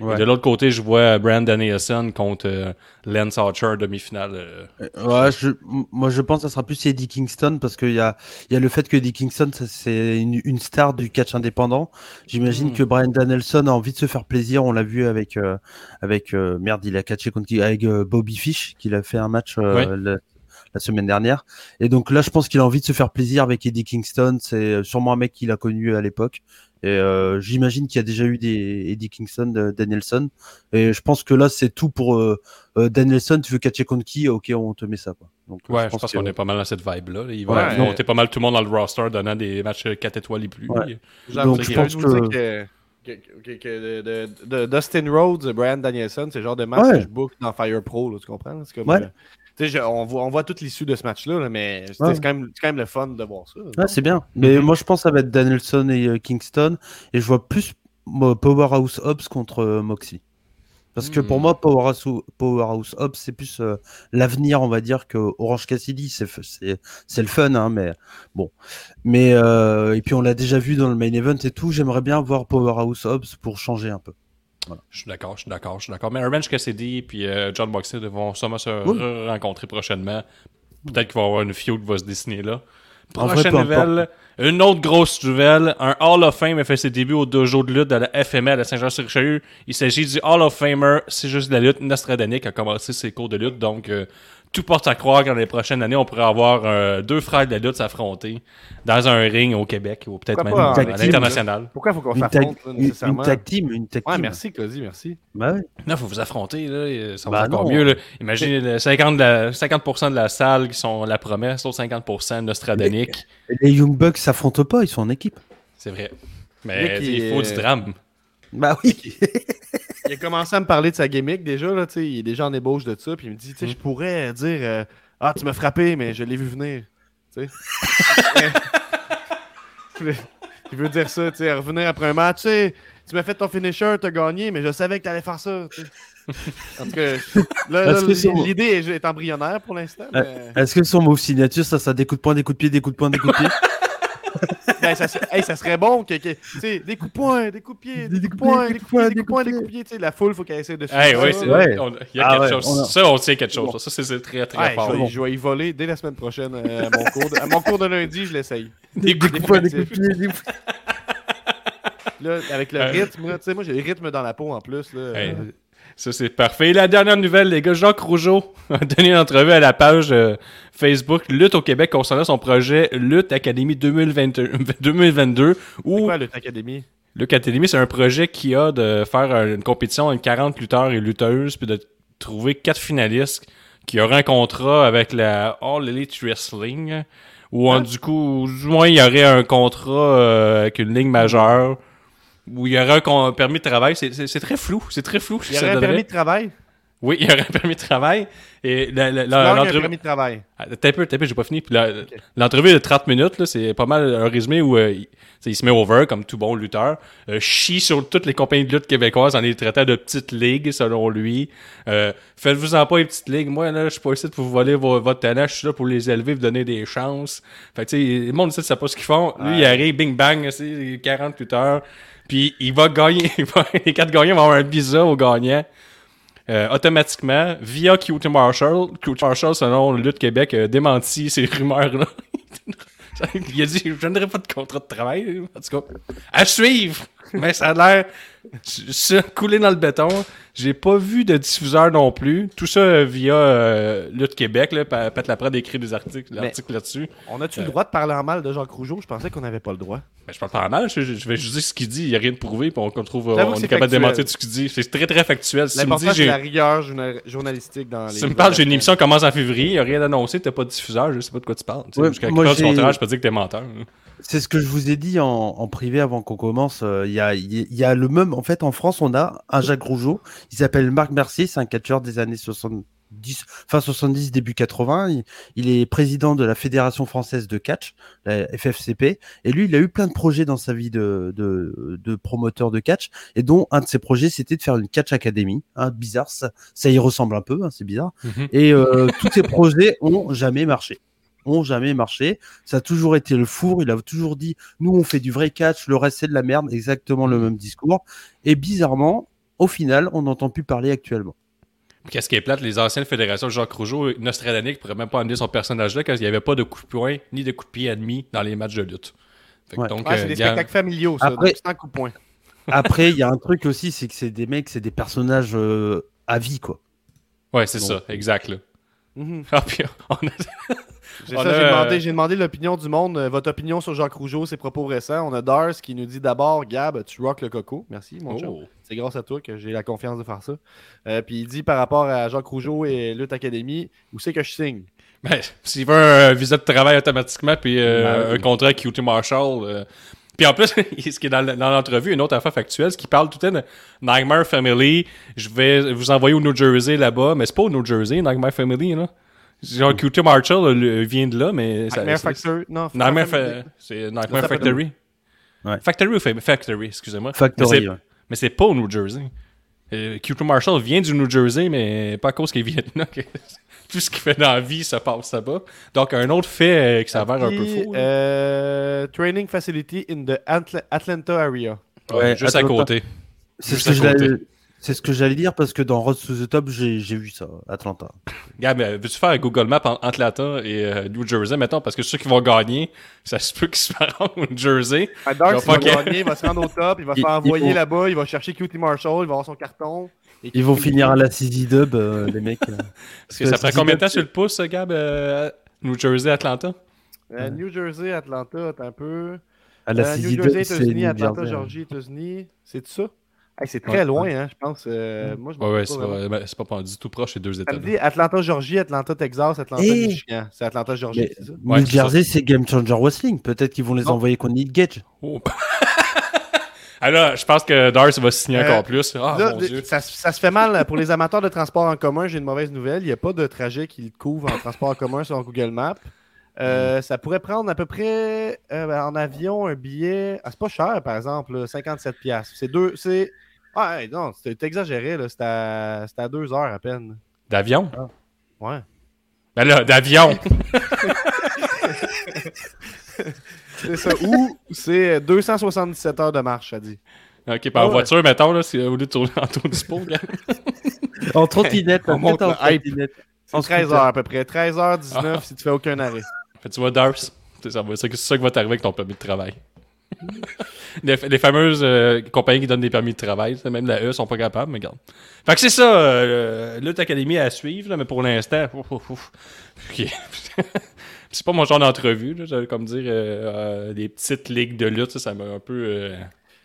Speaker 3: Ouais.
Speaker 2: Et de l'autre côté, je vois Brandon Danielson contre euh, Lance Archer demi-finale. euh.
Speaker 3: Ouais, je, moi je pense que ça sera plus Eddie Kingston parce qu'il y a, y a le fait que Eddie Kingston c'est une, une star du catch indépendant. J'imagine
Speaker 2: Mm.
Speaker 3: que Brian Danielson a envie de se faire plaisir. On l'a vu avec euh, avec euh, merde, il a catché contre avec euh, Bobby Fish qu'il a fait un match euh,
Speaker 2: Ouais.
Speaker 3: la, la semaine dernière. Et donc là, je pense qu'il a envie de se faire plaisir avec Eddie Kingston. C'est euh, sûrement un mec qu'il a connu à l'époque. Et euh, j'imagine qu'il y a déjà eu des Eddie Kingston, de Danielson. Et je pense que là, c'est tout pour euh, euh, Danielson. Tu veux catcher contre qui? Ok, on te met ça. Quoi. Donc, euh,
Speaker 2: Ouais, je pense, qu'on est pas mal dans cette vibe-là. là. Il va
Speaker 1: Ouais.
Speaker 2: monter pas mal tout le monde dans le roster, donnant des matchs 4 étoiles et plus.
Speaker 3: Ouais. Donc,
Speaker 1: que
Speaker 3: je pense que-
Speaker 1: que, que, que- de, de- de Dustin Rhodes, Brian Danielson, c'est le genre de match
Speaker 3: Ouais.
Speaker 1: que je book dans Fire Pro, là, tu comprends? C'est comme,
Speaker 3: Ouais.
Speaker 1: euh, je- on, voit, on voit toute l'issue de ce match-là, là, mais
Speaker 3: Ouais.
Speaker 1: c'est quand, même- c'est quand même le fun de voir ça.
Speaker 3: C'est bien. Mais
Speaker 2: Mhm.
Speaker 3: moi, je pense que ça va être Danielson et euh, Kingston. Et je vois plus moi, Powerhouse Hobbs contre euh, Moxley. Parce que pour
Speaker 2: Hmm.
Speaker 3: moi, Powerhouse, Powerhouse Hobbs, c'est plus euh, l'avenir, on va dire, que Orange Cassidy. C'est f- c'est c'est le fun, hein, mais bon. Mais et puis on l'a déjà vu dans le main event et tout. J'aimerais bien voir Powerhouse Hobbs pour changer un peu.
Speaker 2: Je suis d'accord, je suis d'accord, je suis d'accord. Mais Orange Cassidy et euh, John Moxley vont sûrement se
Speaker 3: Oui.
Speaker 2: rencontrer prochainement. Peut-être qu'il va y avoir une feud qui va se dessiner là.
Speaker 3: Vrai,
Speaker 2: Prochaine nouvelle, une autre grosse nouvelle. Un Hall of Fame a fait ses débuts au dojo de lutte de la FML à Saint-Jean-sur-Richelieu. Il s'agit du Hall of Famer, c'est juste de la lutte. Nostradanic a commencé ses cours de lutte, donc euh, tout porte à croire que dans les prochaines années, on pourrait avoir euh, deux frères de la lutte s'affronter dans un ring au Québec ou peut-être même à
Speaker 3: team,
Speaker 2: l'international.
Speaker 1: Pourquoi il faut qu'on s'affronte, là,
Speaker 3: une, une
Speaker 1: nécessairement?
Speaker 3: tag team, une tag
Speaker 1: Ouais, merci, Claudie, merci.
Speaker 3: Bah ouais.
Speaker 2: Non, faut vous affronter, là. et Ça
Speaker 3: Bah
Speaker 2: va être encore
Speaker 3: non.
Speaker 2: mieux, là. Imaginez le 50%, de la, 50% de la salle qui sont la promesse, l'autre 50% Nostradanic.
Speaker 3: Les Young Bucks s'affrontent pas, ils sont en équipe.
Speaker 2: C'est vrai. Mais
Speaker 1: il
Speaker 2: faut du drame.
Speaker 3: Bah oui.
Speaker 1: Il a commencé à me parler de sa gimmick déjà, là, tu sais, il est déjà en ébauche de ça, puis il me dit, sais,
Speaker 2: Mm.
Speaker 1: je pourrais dire, euh, ah, tu m'as frappé, mais je l'ai vu venir, il veut dire ça, tu sais, revenir après un match, tu sais, tu m'as fait ton finisher, t'as gagné, mais je savais que t'allais faire ça. En tout cas, l'idée est, est embryonnaire pour l'instant, mais...
Speaker 3: Est-ce que son move signature, ça, ça des coups de poing, des coups de pied, des coups de poing, des coups de pied?
Speaker 1: Ben, ça, hey, ça serait bon que, des coups de poing, des coups de pied, des, coups de poing, des coups de poing, des coups de poing, des coups de pied, tu sais, la foule, faut qu'elle essaie de
Speaker 2: Hey,
Speaker 1: ça,
Speaker 2: c'est
Speaker 1: là.
Speaker 3: Ouais.
Speaker 2: on- y a
Speaker 3: Ah
Speaker 2: quelque
Speaker 3: ouais,
Speaker 2: chose.
Speaker 3: on a-
Speaker 2: Ça, on sait quelque chose. Ça, c'est- très, très
Speaker 1: Ouais,
Speaker 2: fort.
Speaker 1: je, vais, je vais y voler dès la semaine prochaine euh, à, mon cours de, à mon cours de lundi, je l'essaye.
Speaker 2: Des coups de
Speaker 1: Des
Speaker 3: poing,
Speaker 1: coups
Speaker 3: des
Speaker 1: de
Speaker 3: coups de pied, des-
Speaker 1: Là, avec le
Speaker 2: Euh.
Speaker 1: rythme, là, tu sais, moi j'ai le rythme dans la peau en plus. Là,
Speaker 2: Hey,
Speaker 1: Euh,
Speaker 2: ça, c'est parfait. Et la dernière nouvelle, les gars, Jacques Rougeau a donné une entrevue à la page euh, Facebook Lutte au Québec concernant son projet Lutte Académie 2022, 2022
Speaker 1: c'est
Speaker 2: où
Speaker 1: quoi Lutte Academy
Speaker 2: Lutte Academy, c'est un projet qui a de faire une compétition avec 40 lutteurs et lutteuses, puis de trouver quatre finalistes qui auraient un contrat avec la All Elite Wrestling, ou en-
Speaker 1: Hein?
Speaker 2: du coup, du moins, il y aurait un contrat euh, avec une ligne majeure, où il y aurait un permis de travail. C'est- très flou, c'est très flou.
Speaker 1: Il y aurait un permis de travail?
Speaker 2: Oui, il y aurait un permis de travail. Et l'entrevue.
Speaker 1: permis de travail.
Speaker 2: Ah, T'as peu, t'as un peu, j'ai pas fini. L'entrevue de 30 minutes, c'est pas mal un résumé où euh, il, se met over, comme tout bon lutteur, euh, chie sur toutes les compagnies de lutte québécoises en les traitant de petites ligues, selon lui. Euh, Faites-vous-en pas les petites ligues. Moi, là, je suis pas ici pour vous voler vo- votre talent, je suis là pour les élever, vous donner des chances. Fait que, tu sais, le monde ici, sait pas ce qu'ils font. Lui, il arrive, bing bang, c'est 40 lutteurs. Puis il va gagner, il va- les quatre gagnants vont avoir un visa au gagnant. Euh, automatiquement, via QT Marshall, QT Marshall, selon Lutte Québec, a démenti ces rumeurs-là. il a dit Je donnerai pas de contrat de travail. En tout cas, à suivre Mais ça a l'air coulé dans le béton. J'ai pas vu de diffuseur non plus. Tout ça euh, via euh, Lutte Québec. Là, Pa- Pat Laprade écrit des articles, l'article là-dessus.
Speaker 1: On a-tu le droit de parler en mal de Jacques Rougeau? Je pensais qu'on n'avait pas le droit.
Speaker 2: Ben, je parle pas mal, je, je vais juste dire ce qu'il dit, il n'y a rien de prouvé, puis on, qu'on trouve, on est
Speaker 1: c'est
Speaker 2: capable de démentir tout ce qu'il dit. C'est très très factuel. Si tu
Speaker 1: L'important, c'est
Speaker 2: j'ai-
Speaker 1: la rigueur journa- journalistique dans les.
Speaker 2: si tu me parles, j'ai une émission qui commence en février, il n'y a rien annoncé, t'as pas de diffuseur, je sais pas de quoi tu parles. Tu son
Speaker 3: j'ai-
Speaker 2: travail, je peux dire que t'es menteur. hein.
Speaker 3: C'est ce que je vous ai dit en, en privé avant qu'on commence. euh, Il y, a, il y a le même. En fait, en France, on a un Jacques Rougeau. Il s'appelle Marc Mercier. C'est un catcheur des années 70, fin 70, début 80. Il, il est président de la Fédération française de catch, la FFCP. Et lui, il a eu plein de projets dans sa vie de, de, de promoteur de catch. Et dont un de ses projets, c'était de faire une catch academy. Hein, bizarre, ça, ça y ressemble un peu. hein, c'est bizarre. Et euh, tous ces projets ont jamais marché. Ont jamais marché. Ça a toujours été le four. Il a toujours dit nous, on fait du vrai catch, le reste, c'est de la merde. Exactement le même discours. Et bizarrement, au final, on n'entend plus parler actuellement.
Speaker 2: Qu'est-ce qui est plate, les anciennes fédérations de Jacques Rougeau, Nostradamus pourrait même pas amener son personnage-là quand il n'y avait pas de coups de poing ni de coups de pied admis dans les matchs de lutte. Fait que
Speaker 3: Ouais.
Speaker 2: donc,
Speaker 1: Ouais,
Speaker 2: euh,
Speaker 1: c'est des
Speaker 2: gars-
Speaker 1: spectacles familiaux, ça.
Speaker 3: Après-
Speaker 1: donc C'est un coup de poing.
Speaker 3: Après, il y a un truc aussi, c'est que c'est des mecs, c'est des personnages euh, à vie, quoi.
Speaker 2: Ouais, c'est
Speaker 3: Donc,
Speaker 2: ça, exact. Là.
Speaker 1: Mhm.
Speaker 2: Ah, puis on a-
Speaker 1: J'ai
Speaker 2: euh,
Speaker 1: demandé, demandé l'opinion du monde. euh, votre opinion sur Jacques Rougeau, ses propos récents. On a Dars qui nous dit d'abord, Gab, tu rock le coco. Merci, mon.
Speaker 2: Oh.
Speaker 1: C'est grâce à toi que j'ai la confiance de faire ça. Euh, puis il dit par rapport à Jacques Rougeau et Lutte Academy, où c'est que je signe?
Speaker 2: Ben, s'il veut un visa de travail automatiquement, puis euh,
Speaker 3: Ben
Speaker 2: un contrat avec QT Marshall. euh, Puis en plus, ce qui est dans, l'entrevue, une autre affaire factuelle, ce qui parle tout temps de Nightmare Family. Je vais vous envoyer au New Jersey là-bas, mais c'est pas au New Jersey, Nightmare Family, là. Genre QT Marshall euh, vient de là, mais. ça-
Speaker 1: Nightmare Factory. Non,
Speaker 2: Nightmare,
Speaker 1: Family.
Speaker 2: Fa- c'est Nightmare Factory.
Speaker 3: Ouais.
Speaker 2: Factory ou Fa- Factory, excusez-moi. Mais
Speaker 3: Factory.
Speaker 2: c'est-
Speaker 3: ouais.
Speaker 2: Mais c'est pas au New Jersey. Euh, QT Marshall vient du New Jersey, mais pas à cause qu'il vient de là. que Tout ce qu'il fait dans la vie se passe là-bas. Donc, un autre fait euh, qui s'avère un peu faux.
Speaker 1: euh, training facility in the Atla- Atlanta area.
Speaker 2: Ouais,
Speaker 3: ouais,
Speaker 2: juste à côté.
Speaker 3: C'est
Speaker 2: Juste
Speaker 3: ce, que j'allais- c'est ce que j'allais dire parce que dans Road to the Top, j'ai vu ça, Atlanta.
Speaker 2: Gab, euh, veux-tu faire un Google Map en Atlanta et euh, New Jersey, mettons, parce que ceux qui vont gagner, ça se peut qu'ils se rendent au New Jersey.
Speaker 1: Ah,
Speaker 2: Il va
Speaker 1: gagner, il va se rendre au top, il va se faire envoyer là-bas, il va chercher QT Marshall, il va avoir son carton. Et
Speaker 3: Ils vont finir à la CZ Dub, euh, les mecs. euh.
Speaker 2: Parce que ça prend combien de temps sur le pouce, Gab, euh, New Jersey, Atlanta?
Speaker 1: Euh, New Jersey, Atlanta, attends un peu.
Speaker 3: À la
Speaker 1: Euh, New Jersey,
Speaker 3: c'est
Speaker 1: États-Unis, Atlanta. Georgie, États-Unis. C'est ça? Hey, c'est très
Speaker 3: Ouais,
Speaker 1: loin, hein, je pense. euh, moi, je
Speaker 2: Ouais, c'est
Speaker 1: pas
Speaker 2: pas, ben, c'est pas pas du tout proche, c'est deux États.
Speaker 1: Ça me dit Atlanta, Georgie, Atlanta, Texas, Atlanta,
Speaker 3: Eh!
Speaker 1: Michigan. C'est Atlanta, Georgie,
Speaker 3: Mais
Speaker 1: c'est ça?
Speaker 2: Ouais,
Speaker 3: New Jersey, c'est Game Changer Wrestling. Peut-être qu'ils vont les
Speaker 1: Non.
Speaker 3: envoyer contre Nick Gage.
Speaker 2: Oh. ah là, je pense que Darce va signer
Speaker 1: Euh,
Speaker 2: encore plus. Ah,
Speaker 1: Là,
Speaker 2: mon
Speaker 1: de-
Speaker 2: Dieu.
Speaker 1: ça, ça se fait mal pour les amateurs de transport en commun. J'ai une mauvaise nouvelle. Il n'y a pas de trajet qui couvre en transport en commun sur Google Maps.
Speaker 2: Mm.
Speaker 1: Euh, Ça pourrait prendre à peu près euh, en avion un billet. Ah, c'est pas cher, par exemple, là, 57$. piastres. C'est deux. C'est. Ah, hey, non, c'est exagéré. là. C'est à... c'est à deux heures à peine.
Speaker 2: D'avion?
Speaker 1: Ouais.
Speaker 2: Ben là, d'avion!
Speaker 1: C'est ça. Ou c'est 277 heures de marche, ça dit.
Speaker 2: ok, par
Speaker 1: Ouais.
Speaker 2: voiture, mettons, là, c'est au lieu de tourner en tour du sport, gars.
Speaker 3: En trottinette,
Speaker 1: On monte
Speaker 3: en trottinette.
Speaker 1: C'est
Speaker 3: En
Speaker 1: 13
Speaker 3: scooter.
Speaker 1: heures à peu près. 13h19
Speaker 2: Ah.
Speaker 1: si tu fais aucun arrêt.
Speaker 2: Fait, tu vois, Darce, c'est ça, ça qui va t'arriver avec ton permis de travail. Les, les fameuses euh, compagnies qui donnent des permis de travail, même la E sont pas capables, mais regarde. Fait que c'est ça, euh, Lutte Academy à suivre, là, mais pour l'instant, c'est pas mon genre d'entrevue, comme dire, euh, euh, des petites ligues de lutte, ça, m'a un peu...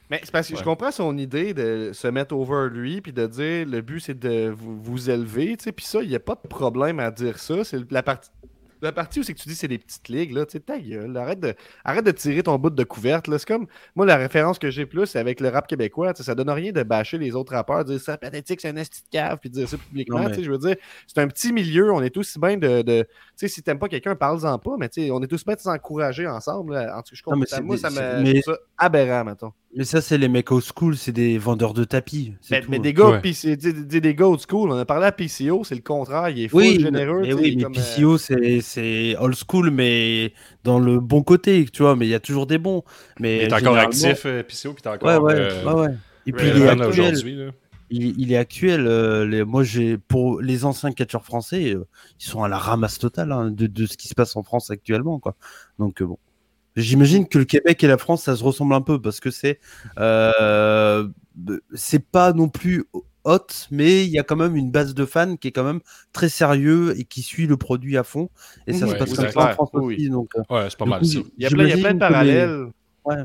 Speaker 1: Mais c'est parce que je comprends son idée de se mettre over lui puis de dire le but c'est de vous, vous élever, tu sais, puis ça, il n'y a pas de problème à dire ça. C'est la partie la partie où c'est que tu dis c'est des petites ligues, là, tu sais, ta gueule, arrête de, arrête de tirer ton bout de couverte, là. C'est comme, moi, la référence que j'ai plus, c'est avec le rap québécois, ça donne rien de bâcher les autres rappeurs, dire ça pathétique, c'est un esti de cave, puis dire ça publiquement,
Speaker 3: mais-
Speaker 1: je veux dire, c'est un petit milieu, on est aussi bien de, de- tu sais, si t'aimes pas quelqu'un, parle-en pas, mais on est tous bien de s'encourager ensemble, là. En tout cas, je comprends, moi,
Speaker 3: des-
Speaker 1: ça me,
Speaker 3: mais-
Speaker 1: aberrant, mettons.
Speaker 3: Mais ça, c'est les mecs old school, c'est des vendeurs de tapis.
Speaker 1: Mais,
Speaker 3: tout.
Speaker 1: mais des gars,
Speaker 2: Ouais.
Speaker 1: PC des, des- des gars old school, on a parlé à PCO, c'est le contraire, il est full
Speaker 3: Oui,
Speaker 1: généreux,
Speaker 3: mais, oui,
Speaker 1: il est
Speaker 3: mais
Speaker 1: comme, euh,
Speaker 3: PCO, c'est- c'est old school, mais dans le bon côté, tu vois, mais il y a toujours des bons. Mais
Speaker 2: est encore actif, euh, PCO, puis t'es encore.
Speaker 3: Ouais, ouais,
Speaker 2: euh,
Speaker 3: ouais, ouais. Et puis il est actuel. Il, il est actuel. euh, les- moi, j'ai pour les anciens catcheurs français, euh, ils sont à la ramasse totale hein, de, de ce qui se passe en France actuellement, quoi. Donc euh, bon, j'imagine que le Québec et la France, ça se ressemble un peu parce que c'est euh, c'est pas non plus hot, mais il y a quand même une base de fans qui est quand même très sérieux et qui suit le produit à fond. Et ça se passe comme ça en. France aussi. Donc, euh,
Speaker 2: Ouais, c'est pas mal.
Speaker 1: Il y a plein, de
Speaker 3: les-
Speaker 1: parallèles.
Speaker 3: Ouais.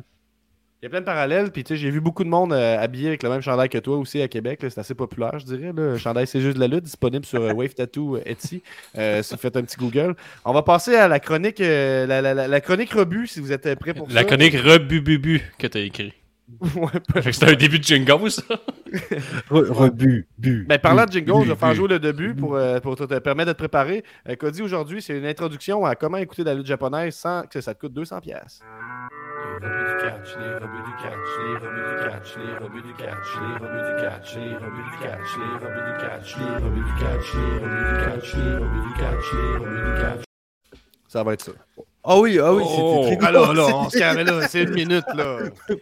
Speaker 1: Il y a plein de parallèles, puis tu sais, j'ai vu beaucoup de monde euh, habillé avec le même chandail que toi aussi à Québec. C'est assez populaire, je dirais. Là. Le chandail C'est juste de la lutte, disponible sur euh, Wave Tattoo euh, Etsy. Euh, si vous faites un petit Google. On va passer à la chronique, euh, la, la- la- la chronique rebut, si vous êtes prêts pour ça.
Speaker 2: La chronique Rebububu que t'as écrit.
Speaker 1: Ouais, pas-
Speaker 2: Fait que C'était un début de jingle, ça.
Speaker 3: Re- Rebu, bu.
Speaker 1: Ben, parlant de jingle,
Speaker 3: bu,
Speaker 1: je vais faire jouer le début pour, euh, pour te, te permettre de te préparer. Euh, Cody, aujourd'hui, c'est une introduction à comment écouter de la lutte japonaise sans que ça te coûte 200$. Rebuts du catch, les rebuts du catch, les rebuts du catch, les rebuts du catch, les rebuts du catch, les rebuts du catch, les rebuts du catch, les rebuts du catch, les rebuts du catch, les rebuts du catch, les rebuts du catch. Ça va être ça.
Speaker 3: Ah oui, ah oui,
Speaker 2: Oh,
Speaker 3: c'était très
Speaker 1: Ah là,
Speaker 3: c'était-
Speaker 1: on se calme là, c'est une minute là.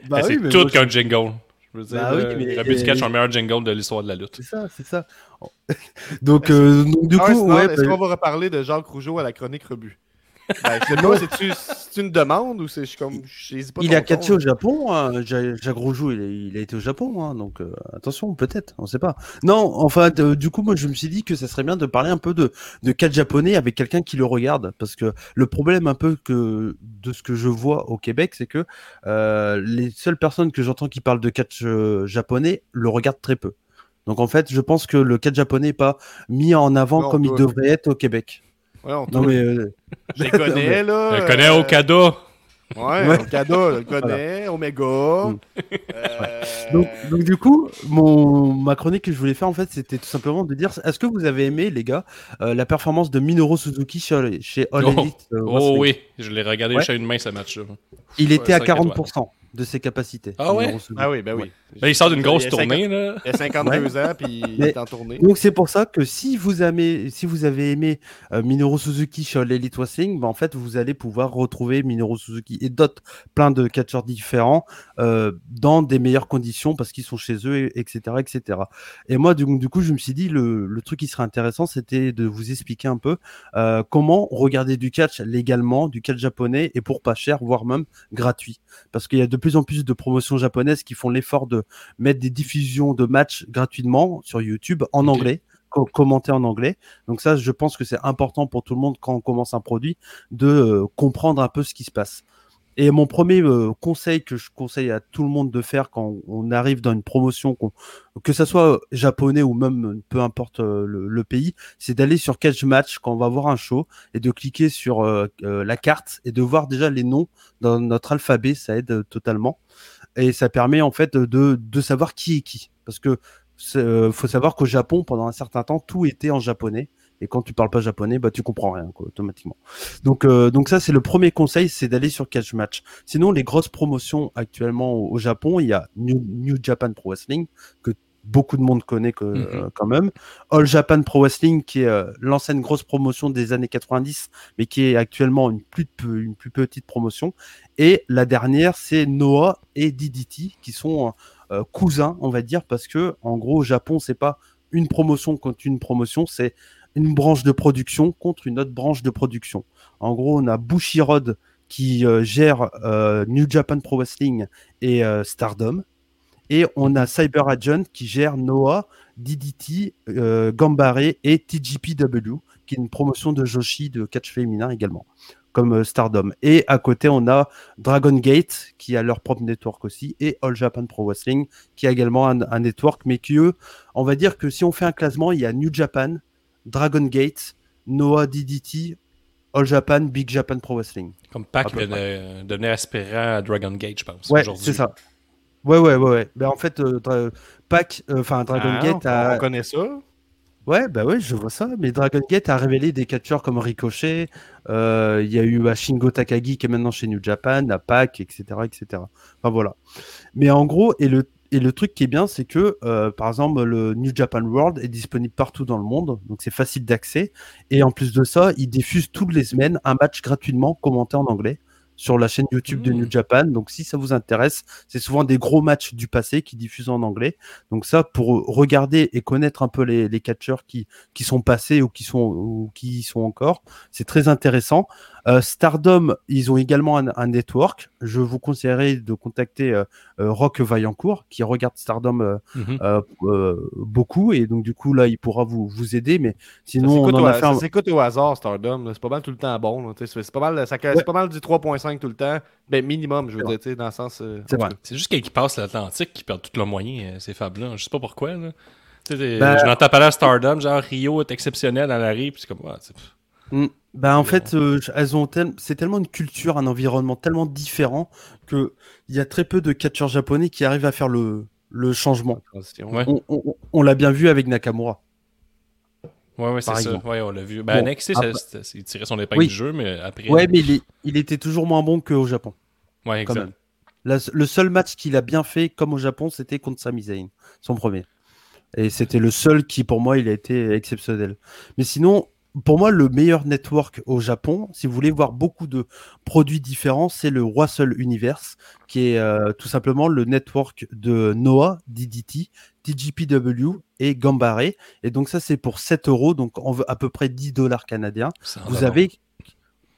Speaker 3: Bah
Speaker 2: c'est
Speaker 3: oui, mais
Speaker 2: tout qu'un jingle. Je veux dire,
Speaker 3: Bah
Speaker 2: euh, Rebut du catch, c'est le meilleur jingle de l'histoire de la lutte.
Speaker 3: C'est ça, c'est ça. donc, euh, donc, du
Speaker 1: Ah,
Speaker 3: coup, ouais,
Speaker 1: est-ce
Speaker 3: bah,
Speaker 1: qu'on va reparler de Jacques Rougeau à la chronique rebut? Ben, je sais pas, c'est-tu c'est une demande ou c'est je suis comme. je saisis pas
Speaker 3: il a catché au Japon. hein, Ja- Jacques Rougeau, il, a- il a été au Japon, hein, donc euh, attention, peut-être, on sait pas. Non, enfin, de- du coup, moi, je me suis dit que ça serait bien de parler un peu de, de catch japonais avec quelqu'un qui le regarde, parce que le problème un peu que de ce que je vois au Québec, c'est que euh, les seules personnes que j'entends qui parlent de catch euh, japonais le regardent très peu. Donc en fait, je pense que le catch japonais n'est pas mis en avant
Speaker 1: Non,
Speaker 3: comme il devrait être au Québec.
Speaker 1: Ouais, on
Speaker 3: Non mais euh,
Speaker 1: Je les connais, là.
Speaker 2: Je connais
Speaker 1: euh,
Speaker 2: Okada.
Speaker 1: Ouais,
Speaker 3: Ouais.
Speaker 1: Okada, je le connais. Omega.
Speaker 3: Mm.
Speaker 1: Euh,
Speaker 3: Donc, donc du coup, mon, ma chronique que je voulais faire en fait, c'était tout simplement de dire, est-ce que vous avez aimé, les gars, euh, la performance de Minoru Suzuki chez, chez All
Speaker 2: Oh,
Speaker 3: Elite euh,
Speaker 2: Oh oui, je l'ai regardé
Speaker 3: Ouais.
Speaker 2: chez une main ce match-là.
Speaker 3: Il était à
Speaker 2: cinq étoiles.
Speaker 3: 40% de ses capacités.
Speaker 2: Ah ouais?
Speaker 1: Ah oui, ben oui.
Speaker 2: Ben, il sort d'une grosse
Speaker 1: Il
Speaker 2: tournée, là.
Speaker 1: Il a 52 ans, puis il
Speaker 3: Mais-
Speaker 1: est en tournée.
Speaker 3: Donc c'est pour ça que si vous aimez, si vous avez aimé euh, Minoru Suzuki chez All Elite Wrestling, bah, en fait vous allez pouvoir retrouver Minoru Suzuki et d'autres plein de catcheurs différents euh, dans des meilleures conditions parce qu'ils sont chez eux, et- etc., etc. Et moi du, du coup je me suis dit le, le truc qui serait intéressant c'était de vous expliquer un peu euh, comment regarder du catch légalement, du catch japonais et pour pas cher, voire même gratuit, parce qu'il y a de plus en plus de promotions japonaises qui font l'effort de mettre des diffusions de matchs gratuitement sur YouTube en anglais, co- commentés en anglais. Donc ça, je pense que c'est important pour tout le monde quand on commence un produit de euh, comprendre un peu ce qui se passe. Et mon premier euh, conseil que je conseille à tout le monde de faire quand on arrive dans une promotion, que ça soit japonais ou même euh, peu importe euh, le, pays, c'est d'aller sur Catch Match quand on va voir un show et de cliquer sur euh, euh, la carte et de voir déjà les noms dans notre alphabet, ça aide euh, totalement. Et ça permet en fait de, de savoir qui est qui. Parce que euh, faut savoir qu'au Japon, pendant un certain temps, tout était en japonais. Et quand tu parles pas japonais, bah tu comprends rien quoi, automatiquement. Donc euh, donc ça c'est le premier conseil, c'est d'aller sur Catch Match. Sinon les grosses promotions actuellement au, au Japon, il y a New, New Japan Pro Wrestling que beaucoup de monde connaît que,
Speaker 2: Mhm.
Speaker 3: euh, quand même. All Japan Pro Wrestling qui est euh, l'ancienne grosse promotion des années 90, mais qui est actuellement une plus, une plus petite promotion. Et la dernière c'est Noah et DDT qui sont cousins, on va dire, parce que en gros au Japon c'est pas une promotion contre une promotion, c'est une branche de production contre une autre branche de production. En gros, on a Bushiroad qui euh, gère euh, New Japan Pro Wrestling et euh, Stardom. Et on a Cyber Agent qui gère Noah, DDT, Gambare et TGPW, qui est une promotion de Joshi de catch féminin également, comme Stardom. Et à côté, on a Dragon Gate qui a leur propre network aussi, et All Japan Pro Wrestling qui a également un, network, mais qui on va dire que si on fait un classement, il y a New Japan, Dragon Gate, Noah DDT, All Japan, Big Japan Pro Wrestling.
Speaker 2: Comme Pac
Speaker 3: À
Speaker 2: devenait, devenait aspirant à Dragon Gate, je pense.
Speaker 3: Ouais, c'est ça. Ouais, ouais, ouais, ouais. Ben, en fait, euh, Dra- Pac, euh, enfin Dragon
Speaker 1: Ah,
Speaker 3: Gate
Speaker 1: on,
Speaker 3: a.
Speaker 1: on connaît ça.
Speaker 3: Ouais, bah ouais, je vois ça. Mais Dragon Gate a révélé des catcheurs comme Ricochet. euh, Il y a eu bah, Shingo Takagi qui est maintenant chez New Japan, la Pac, etc., etc. Enfin voilà. Mais en gros, et le et le truc qui est bien, c'est que euh, par exemple le New Japan World est disponible partout dans le monde, donc c'est facile d'accès. Et en plus de ça, ils diffusent toutes les semaines un match gratuitement commenté en anglais sur la chaîne YouTube de
Speaker 2: Mmh.
Speaker 3: New Japan. Donc si ça vous intéresse, c'est souvent des gros matchs du passé qui diffusent en anglais. Donc ça, pour regarder et connaître un peu les, les catcheurs qui, qui sont passés ou qui sont, ou qui y sont encore, c'est très intéressant. Euh, Stardom, ils ont également un, un network. Je vous conseillerais de contacter euh, euh, Rock Vaillancourt qui regarde Stardom euh, euh, beaucoup et donc du coup là il pourra vous, vous aider. Mais sinon on en a fait un...
Speaker 1: s'écoute au hasard, Stardom. là. C'est pas mal tout le temps bon. là. C'est pas, mal, ça- c'est
Speaker 3: Ouais.
Speaker 1: pas mal du 3.5 tout le temps. Ben, minimum, je veux
Speaker 3: C'est
Speaker 1: dire, tu sais, dans le sens. euh,
Speaker 3: C'est.
Speaker 2: C'est juste qu'ils passent l'Atlantique qui perdent tous leurs moyens, euh, ces fables-là. Je sais pas pourquoi. Là. Tu sais,
Speaker 3: Ben-
Speaker 2: Je n'entends parler à Stardom, genre Rio est exceptionnel à l'arrivée, puis c'est comme. ouais, c'est-
Speaker 3: Mm. Bah en fait, euh, elles ont tel- c'est tellement une culture, un environnement tellement différent que il y a très peu de catcheurs japonais qui arrivent à faire le, le changement.
Speaker 2: Ouais.
Speaker 3: On, on- on l'a bien vu avec Nakamura.
Speaker 2: Ouais, ouais, c'est ça. Ouais, on l'a vu. Ben,
Speaker 3: Bon,
Speaker 2: NXT,
Speaker 3: après-
Speaker 2: il tirait son épingle
Speaker 3: Oui.
Speaker 2: du jeu, mais après.
Speaker 3: Ouais, mais il, est- il était toujours moins bon qu'au Japon.
Speaker 2: Ouais,
Speaker 3: quand
Speaker 2: exact.
Speaker 3: même. La- le seul match qu'il a bien fait comme au Japon, c'était contre Sami Zayn, son premier. Et c'était le seul qui, pour moi, il a été exceptionnel. Mais sinon, pour moi, le meilleur network au Japon, si vous voulez voir beaucoup de produits différents, c'est le Russell Universe, qui est euh, tout simplement le network de Noah, DDT, DGPW et Gambare. Et donc ça, c'est pour 7 euros, donc en à peu près 10 dollars canadiens. Vous avez...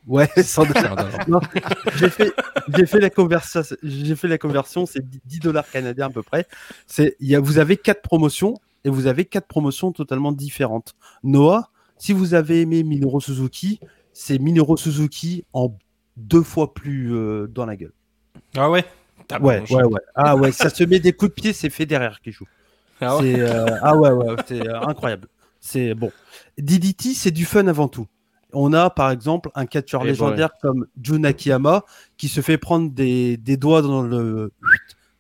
Speaker 3: Ouais, sans j'ai fait, j'ai fait la conversion, j'ai fait la conversion, c'est 10 dollars canadiens à peu près. C'est, vous avez quatre promotions et vous avez quatre promotions totalement différentes. Noah, si vous avez aimé Minoru Suzuki, c'est Minoru Suzuki en deux fois plus euh, dans la gueule.
Speaker 2: Ah ouais?
Speaker 3: Ouais, ouais, ouais. Ah ouais, ça se met des coups de pied, c'est Federer qui joue.
Speaker 2: Ah ouais?
Speaker 3: C'est, euh, ah ouais, ouais, c'est euh, incroyable. C'est bon. DDT, c'est du fun avant tout. On a par exemple un catcheur
Speaker 1: Eh
Speaker 3: légendaire comme Jun Akiyama qui se fait prendre des, des doigts dans le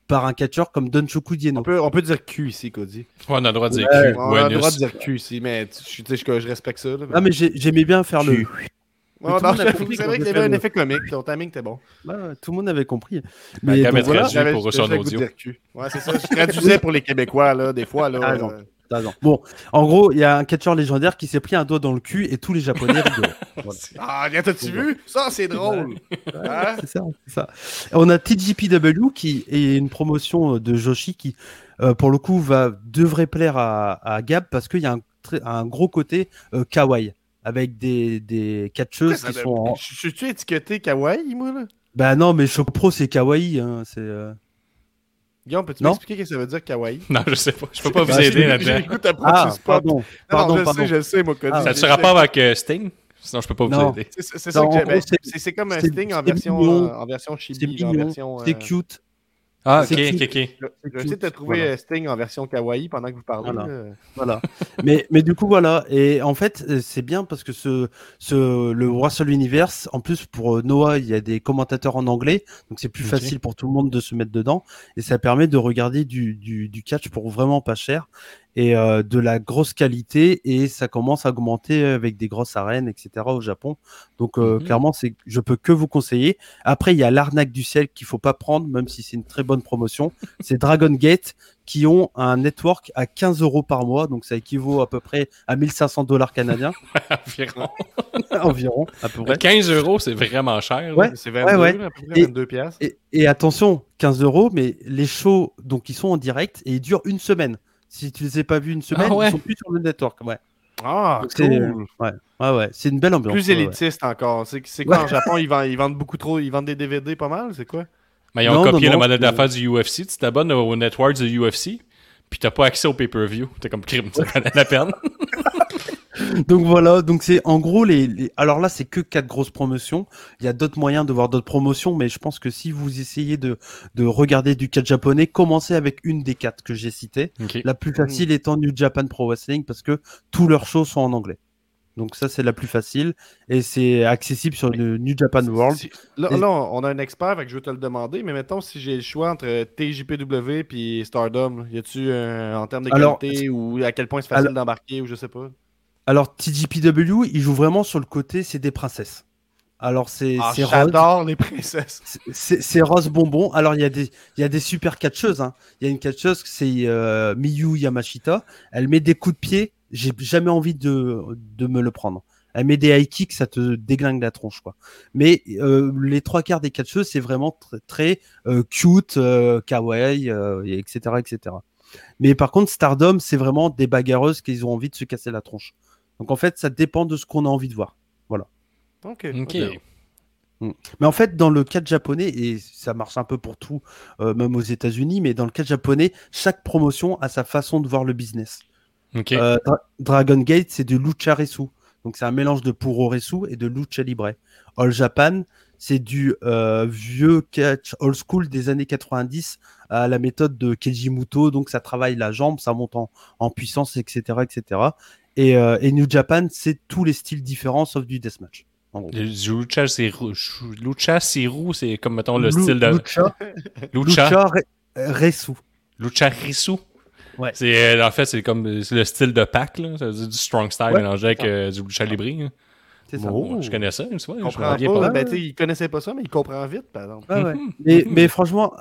Speaker 3: par un catcheur comme Donshoku
Speaker 1: On
Speaker 3: Dieno.
Speaker 1: peut, on peut dire Q ici, Cody.
Speaker 2: Ouais, on a le droit de dire
Speaker 3: Ouais,
Speaker 2: cul.
Speaker 1: On a le droit de dire Q ici, mais tu tu sais, je, je respecte ça. là.
Speaker 3: Ah mais j'ai- j'aimais bien faire le.
Speaker 1: Q. Non,
Speaker 3: compris
Speaker 1: c'est vrai qu'il avait un effet comique. Ton timing était bon.
Speaker 3: Tout le monde avait compris. Mais donc, voilà.
Speaker 2: traduit pour audio.
Speaker 1: Ouais, c'est ça. Je traduisais pour les Québécois, là, des fois. Là,
Speaker 3: Ah,
Speaker 1: euh,
Speaker 3: non. T'as raison. Bon, en gros, il y a un catcheur légendaire qui s'est pris un doigt dans le cul et tous les Japonais rigolent. Voilà.
Speaker 1: Ah, t'as-tu vu? Ça, c'est drôle. Hein?
Speaker 3: C'est ça, c'est ça. On a TGPW qui est une promotion euh, de Joshi qui, euh, pour le coup, va devrait plaire à, à Gab parce qu'il y a un, très- un gros côté euh, kawaii avec des, des catcheuses qui sont. En...
Speaker 1: Je suis étiqueté kawaii, moi, là?
Speaker 3: Bah non, mais Choc Pro c'est kawaii. Hein, c'est. euh,
Speaker 1: Guillaume, peux-tu m'expliquer ce que ça veut dire kawaii?
Speaker 2: Non, je sais pas. Je peux pas vous aider là-dedans.
Speaker 1: J'écoute
Speaker 3: Ah, pardon,
Speaker 1: Non,
Speaker 3: pardon,
Speaker 1: non, je
Speaker 3: pardon.
Speaker 1: sais, je le sais, moi, Cody.
Speaker 3: Ah,
Speaker 2: Ça a-tu rapport avec euh, Sting? Sinon, je peux pas vous
Speaker 3: Non.
Speaker 2: aider.
Speaker 1: C'est ça que
Speaker 3: c'est-
Speaker 1: comme un Sting en version, euh, en version chibi,
Speaker 3: c'est
Speaker 1: euh,
Speaker 3: cute.
Speaker 2: Ah, ok, ok, ok.
Speaker 1: Je vais essayer de trouver
Speaker 3: voilà.
Speaker 1: euh, Sting en version kawaii pendant que vous parlez.
Speaker 3: Voilà.
Speaker 1: là.
Speaker 3: Voilà. mais, mais du coup, voilà. Et en fait, euh, c'est bien parce que ce, ce, le Russell Universe, en plus, pour euh, Noah, il y a des commentateurs en anglais. Donc, c'est plus facile pour tout le monde de se mettre dedans. Et ça permet de regarder du, du, du catch pour vraiment pas cher et euh, de la grosse qualité. Et ça commence à augmenter avec des grosses arènes, etc. au Japon. Donc, euh,
Speaker 2: Mhm.
Speaker 3: clairement, c'est, je peux que vous conseiller. Après, il y a l'arnaque du ciel qu'il faut pas prendre, même si c'est une très bonne promotion. C'est Dragon Gate qui ont un network à 15 euros par mois, donc ça équivaut à peu près à 1500 dollars canadiens
Speaker 2: Environ.
Speaker 3: environ, à peu près.
Speaker 2: 15 euros, c'est vraiment cher.
Speaker 3: Ouais.
Speaker 1: C'est 22,
Speaker 3: ouais.
Speaker 1: là, à peu près
Speaker 3: Et-
Speaker 1: 22 piastres.
Speaker 3: Et, et attention, 15 euros, mais les shows, donc ils sont en direct et ils durent une semaine. Si tu les as pas vus une semaine,
Speaker 2: Ah ouais.
Speaker 3: ils sont plus sur le network. Ouais,
Speaker 1: Ah,
Speaker 3: c'est-
Speaker 1: cool.
Speaker 3: ouais, ouais, ouais. c'est une belle ambiance.
Speaker 1: Plus
Speaker 3: ouais, ouais.
Speaker 1: élitiste encore. C'est quoi
Speaker 3: Ouais.
Speaker 1: en Japon ils vendent, ils vendent beaucoup trop. Ils vendent des DVD pas mal, c'est quoi?
Speaker 2: Mais ils ont
Speaker 3: Non,
Speaker 2: copié
Speaker 3: non,
Speaker 2: le modèle d'affaires du UFC. Tu t'abonnes au network du UFC, puis t'as pas accès au pay-per-view. T'es comme crime, ça valait la peine.
Speaker 3: Donc voilà, donc c'est en gros les, les- alors là c'est que quatre grosses promotions. Il y a d'autres moyens de voir d'autres promotions, mais je pense que si vous essayez de de regarder du catch japonais, commencez avec une des quatre que j'ai citées. La plus facile étant New Japan Pro Wrestling parce que tous leurs shows sont en anglais. Donc ça, c'est la plus facile. Et c'est accessible sur le New Japan World.
Speaker 1: Là, là, on a un expert, fait que je vais te le demander, mais mettons si j'ai le choix entre TJPW et Stardom, y a-tu euh, en termes de
Speaker 3: Alors,
Speaker 1: qualité ou à quel point c'est facile
Speaker 3: alors-
Speaker 1: d'embarquer ou je sais pas?
Speaker 3: Alors TGPW, il joue vraiment sur le côté, c'est des princesses. Alors c'est
Speaker 1: Ah, j'adore les princesses.
Speaker 3: c'est- rose bonbon. Alors il y a des il y a des super catcheuses. hein. Il y a une catcheuse, c'est euh, Miyu Yamashita. Elle met des coups de pied. J'ai jamais envie de de me le prendre. Elle met des high kicks, ça te déglingue la tronche quoi. Mais euh, les trois quarts des catcheuses, c'est vraiment très, très euh, cute, euh, kawaii, euh, et etc etc. Mais par contre Stardom, c'est vraiment des bagarreuses qui ont envie de se casser la tronche. Donc en fait, ça dépend de ce qu'on a envie de voir.
Speaker 1: Ok.
Speaker 2: Ok.
Speaker 3: Mais en fait, dans le cadre japonais, et ça marche un peu pour tout, euh, même aux États-Unis, mais dans le cadre japonais, chaque promotion a sa façon de voir le business.
Speaker 2: Ok.
Speaker 3: Euh, Dra- Dragon Gate, c'est du lucha resu. Donc c'est un mélange de puro resu et de lucha libre. All Japan, c'est du euh, vieux catch old school des années 90 à la méthode de Keiji Muto. Donc ça travaille la jambe, ça monte en, en puissance, etc., etc. Et, euh, et New Japan, c'est tous les styles différents sauf du deathmatch.
Speaker 2: Lucha, c'est Lucha, c'est roux, c'est comme mettons le
Speaker 3: Lu-
Speaker 2: style de
Speaker 3: lucha,
Speaker 2: Lucha.
Speaker 3: lucha resu.
Speaker 2: Lucha Risu.
Speaker 3: Ouais.
Speaker 2: C'est, euh, en fait, c'est comme c'est le style de pack, là. Ça veut dire du strong style
Speaker 3: Ouais.
Speaker 2: mélangé avec euh, du Lucha Libre. hein.
Speaker 3: C'est ça.
Speaker 1: Oh.
Speaker 2: Je connais ça, Je reviens
Speaker 1: pas.
Speaker 2: pas.
Speaker 1: Ben, il connaissait pas ça, mais il comprend vite, par exemple.
Speaker 3: Ouais.
Speaker 2: Mhm.
Speaker 3: Mais, mais franchement,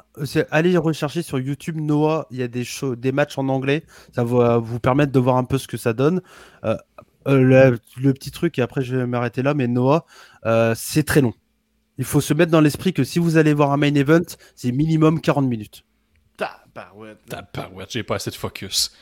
Speaker 3: allez rechercher sur YouTube Noah. Il y a des, shows, des matchs en anglais. Ça va vous permettre de voir un peu ce que ça donne. Euh, euh, le, le petit truc, et après je vais m'arrêter là, mais Noah, euh, c'est très long. Il faut se mettre dans l'esprit que si vous allez voir un main event, c'est minimum 40 minutes.
Speaker 1: Tabarouette.
Speaker 2: Tabarouette, j'ai pas assez de focus.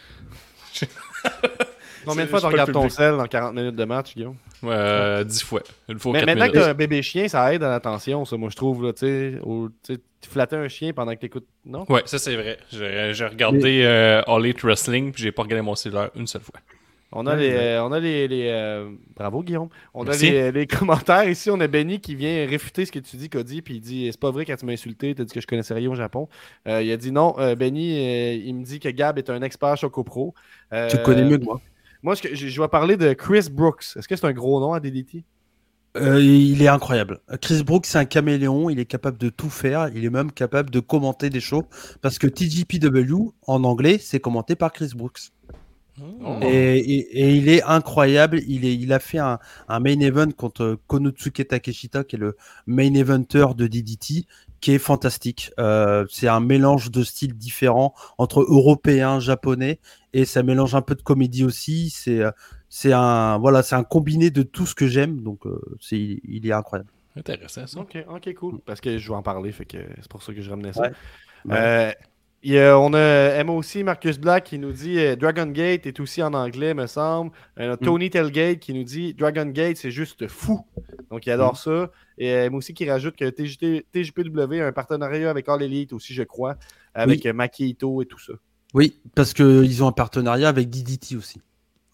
Speaker 1: Combien de fois tu regardes ton sel dans 40 minutes de match, Guillaume?
Speaker 2: Ouais, euh, dix fois. Une fois
Speaker 1: Mais maintenant que
Speaker 2: minutes.
Speaker 1: t'as un bébé chien, ça aide à l'attention, ça, moi, je trouve, là, tu sais. au- tu sais, tu flatter un chien pendant que t'écoutes. Non?
Speaker 2: Ouais, ça c'est vrai. J'ai, regardé euh, All Elite Wrestling, puis j'ai pas regardé mon cellulaire une seule fois.
Speaker 1: On a les. euh, on a les. les, euh, Bravo, Guillaume. On
Speaker 2: Merci.
Speaker 1: a les, les commentaires ici. On a Benny qui vient réfuter ce que tu dis, Cody, puis il dit C'est pas vrai quand tu m'as insulté, t'as dit que je connaissais rien au Japon. Euh, il a dit non, euh, Benny, euh, il me dit que Gab est un expert Choco Pro. Euh,
Speaker 3: Tu le connais mieux que moi.
Speaker 1: Moi, je, je vais parler de Chris Brooks. Est-ce que c'est un gros nom à DDT
Speaker 3: Euh, il est incroyable. Chris Brooks, c'est un caméléon. Il est capable de tout faire. Il est même capable de commenter des shows. Parce que TGPW, en anglais, c'est commenté par Chris Brooks.
Speaker 1: Oh.
Speaker 3: Et, et- et il est incroyable. Il, est, il a fait un, un main event contre Konosuke Takeshita, qui est le main eventer de DDT, qui est fantastique. Euh, c'est un mélange de styles différents entre européen, japonais, et ça mélange un peu de comédie aussi. C'est euh, c'est un voilà, c'est un combiné de tout ce que j'aime. Donc euh, c'est il, est incroyable.
Speaker 2: Intéressant ça.
Speaker 1: Ok, ok, cool. Parce que je vais en parler, fait que c'est pour ça que je ramenais ça.
Speaker 3: Ouais.
Speaker 1: Euh, on a Emma aussi, Marcus Black, qui nous dit euh, Dragon Gate est aussi en anglais, me semble. Euh,
Speaker 3: Mm.
Speaker 1: Tony Telgate qui nous dit Dragon Gate, c'est juste fou. Donc, il adore
Speaker 3: Mm.
Speaker 1: ça. Et euh, aussi qui rajoute que TJPW a un partenariat avec All Elite aussi, je crois, avec euh, Maki Ito et tout ça.
Speaker 3: Oui, parce qu'ils ont un partenariat avec DDT aussi.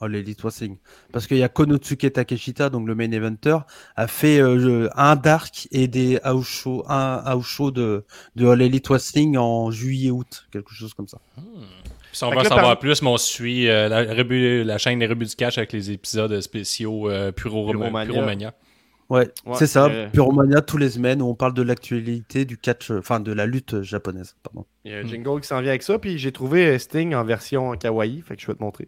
Speaker 3: Oh, l'Elite Wrestling. Parce qu'il y a Konosuke Takeshita, donc le main eventer, a fait euh, un Dark et des house un house show de, de All Elite Wrestling en juillet-aut, quelque chose comme ça.
Speaker 2: Si on
Speaker 1: Fait que
Speaker 2: en savoir
Speaker 1: par-
Speaker 2: plus, mais on suit euh, la, chaîne des Rebuts du Cash avec les épisodes spéciaux euh, Puro
Speaker 1: Puromania.
Speaker 2: Puromania.
Speaker 3: Ouais,
Speaker 1: Ouais,
Speaker 3: c'est ça.
Speaker 1: euh,
Speaker 3: Puromania tous les semaines où on parle de l'actualité du catch, enfin de la lutte japonaise. Pardon.
Speaker 1: Il y a un jingle qui s'en vient avec ça. Puis j'ai trouvé Sting en version kawaii, fait que je vais te montrer.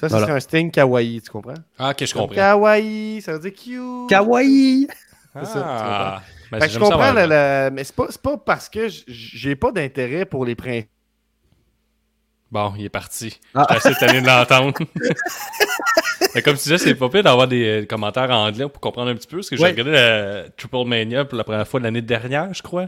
Speaker 1: Ça,
Speaker 3: Voilà.
Speaker 1: c'est un Sting kawaii, tu comprends?
Speaker 2: Ah, ok, je comprends.
Speaker 1: Kawaii, ça veut dire cute.
Speaker 3: Kawaii
Speaker 1: C'est ça, tu
Speaker 2: Ah, ben,
Speaker 1: Fait que je comprends,
Speaker 2: avoir-
Speaker 1: la, la- mais c'est pas, pas parce que j'ai pas d'intérêt pour les princes.
Speaker 2: Bon, il est parti.
Speaker 3: Ah.
Speaker 2: J'étais assez tanné de l'entendre. Mais comme tu disais, c'est pas pire d'avoir des euh, commentaires en anglais pour comprendre un petit peu. Parce que j'ai
Speaker 3: Ouais.
Speaker 2: regardé la Triple Mania pour la première fois l'année dernière, je crois,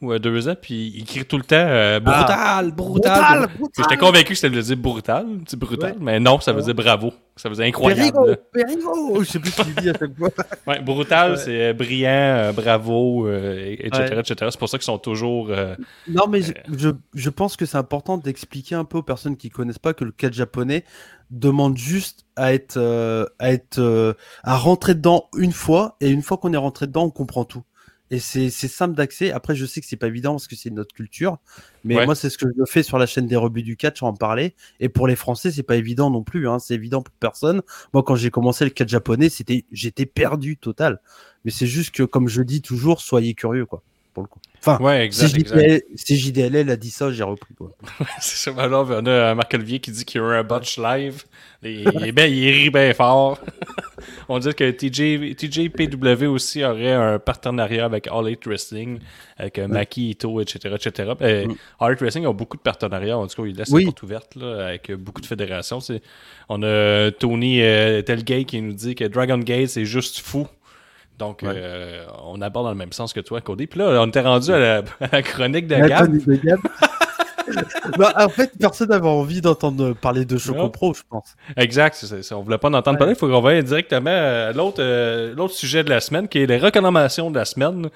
Speaker 2: ou euh, deux ans, puis il crie tout le temps euh, brutal, brutal. Puis J'étais convaincu que ça voulait dire brutal, brutal,
Speaker 3: Ouais.
Speaker 2: mais non, ça veut dire bravo. Ça veut dire incroyable.
Speaker 3: Perigo, Je sais plus ce qu'il dit à chaque fois.
Speaker 2: Ouais, brutal,
Speaker 3: Ouais.
Speaker 2: c'est euh, brillant, euh, bravo, euh, et- etc.. C'est pour ça qu'ils sont toujours. euh,
Speaker 3: Non, mais je, je, je pense que c'est important d'expliquer un peu aux personnes qui connaissent pas que le catch japonais demande juste à être, euh, à être, euh, à rentrer dedans une fois, et une fois qu'on est rentré dedans, on comprend tout. et c'est c'est simple d'accès. Après, je sais que c'est pas évident parce que c'est notre culture, mais
Speaker 2: Ouais.
Speaker 3: moi, c'est ce que je fais sur la chaîne des rebuts du catch, en parler. Et pour les Français, c'est pas évident non plus. Hein. C'est évident pour personne. Moi, quand j'ai commencé le catch japonais, c'était j'étais perdu total. Mais c'est juste que, comme je dis toujours, soyez curieux, quoi. Pour le coup. Enfin,
Speaker 2: Ouais, exact. exact.
Speaker 3: JDL, JDLL a dit ça, j'ai repris. Quoi.
Speaker 2: C'est ça, ben là, on a Marc-Olivier qui dit qu'il y a eu un botch live. Il, ben, il rit bien fort. on dit que TJ, TJPW aussi aurait un partenariat avec All Elite Wrestling, avec euh, Maki Ito, etc. etc. Euh,
Speaker 3: Mm.
Speaker 2: All Elite Wrestling a beaucoup de partenariats. En tout cas, il laisse
Speaker 3: Oui.
Speaker 2: la porte ouverte là, avec euh, beaucoup de fédérations. C'est- On a Tony euh, Telgate qui nous dit que Dragon Gate, c'est juste fou. Donc,
Speaker 3: Ouais.
Speaker 2: euh, on aborde dans le même sens que toi, Cody. Puis là, on était rendu à la, à la chronique de
Speaker 3: La
Speaker 2: Gab.
Speaker 3: chronique de Gab. Bah, en fait, personne n'avait envie d'entendre parler de Choco. Pro, je pense.
Speaker 2: Exact, c'est- c'est- c'est- on voulait pas en entendre
Speaker 3: Ouais.
Speaker 2: parler, il faut qu'on va aller directement à l'autre euh, l'autre sujet de la semaine, qui est les recommandations de la semaine.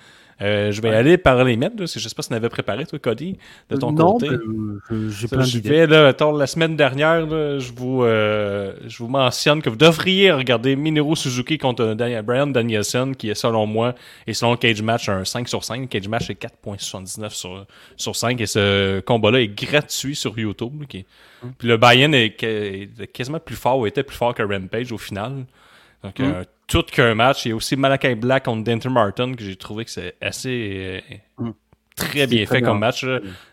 Speaker 2: Euh, je vais aller par les mettre, parce que je sais pas si tu en avais préparé, toi, Cody, de ton
Speaker 3: non,
Speaker 2: côté.
Speaker 3: mais, euh, je- j'ai plein d'idées.
Speaker 2: la semaine dernière, là, je, vous, euh, je vous mentionne que vous devriez regarder Minoru Suzuki contre Daniel, Brian Danielson, qui est selon moi, et selon Cage Match, un 5 sur 5. Cage Match est 4.79 sur, sur 5, et ce combat-là est gratuit sur YouTube.
Speaker 3: Hum.
Speaker 2: Puis le buy-in est, quasiment plus fort, ou était plus fort que Rampage au final. Donc,
Speaker 3: Hum.
Speaker 2: euh, tout qu'un match. Il y a aussi Malakai Black contre Denton Martin, que j'ai trouvé que c'est assez... euh,
Speaker 3: Hum.
Speaker 2: Très bien
Speaker 3: très
Speaker 2: fait
Speaker 3: bien.
Speaker 2: comme match.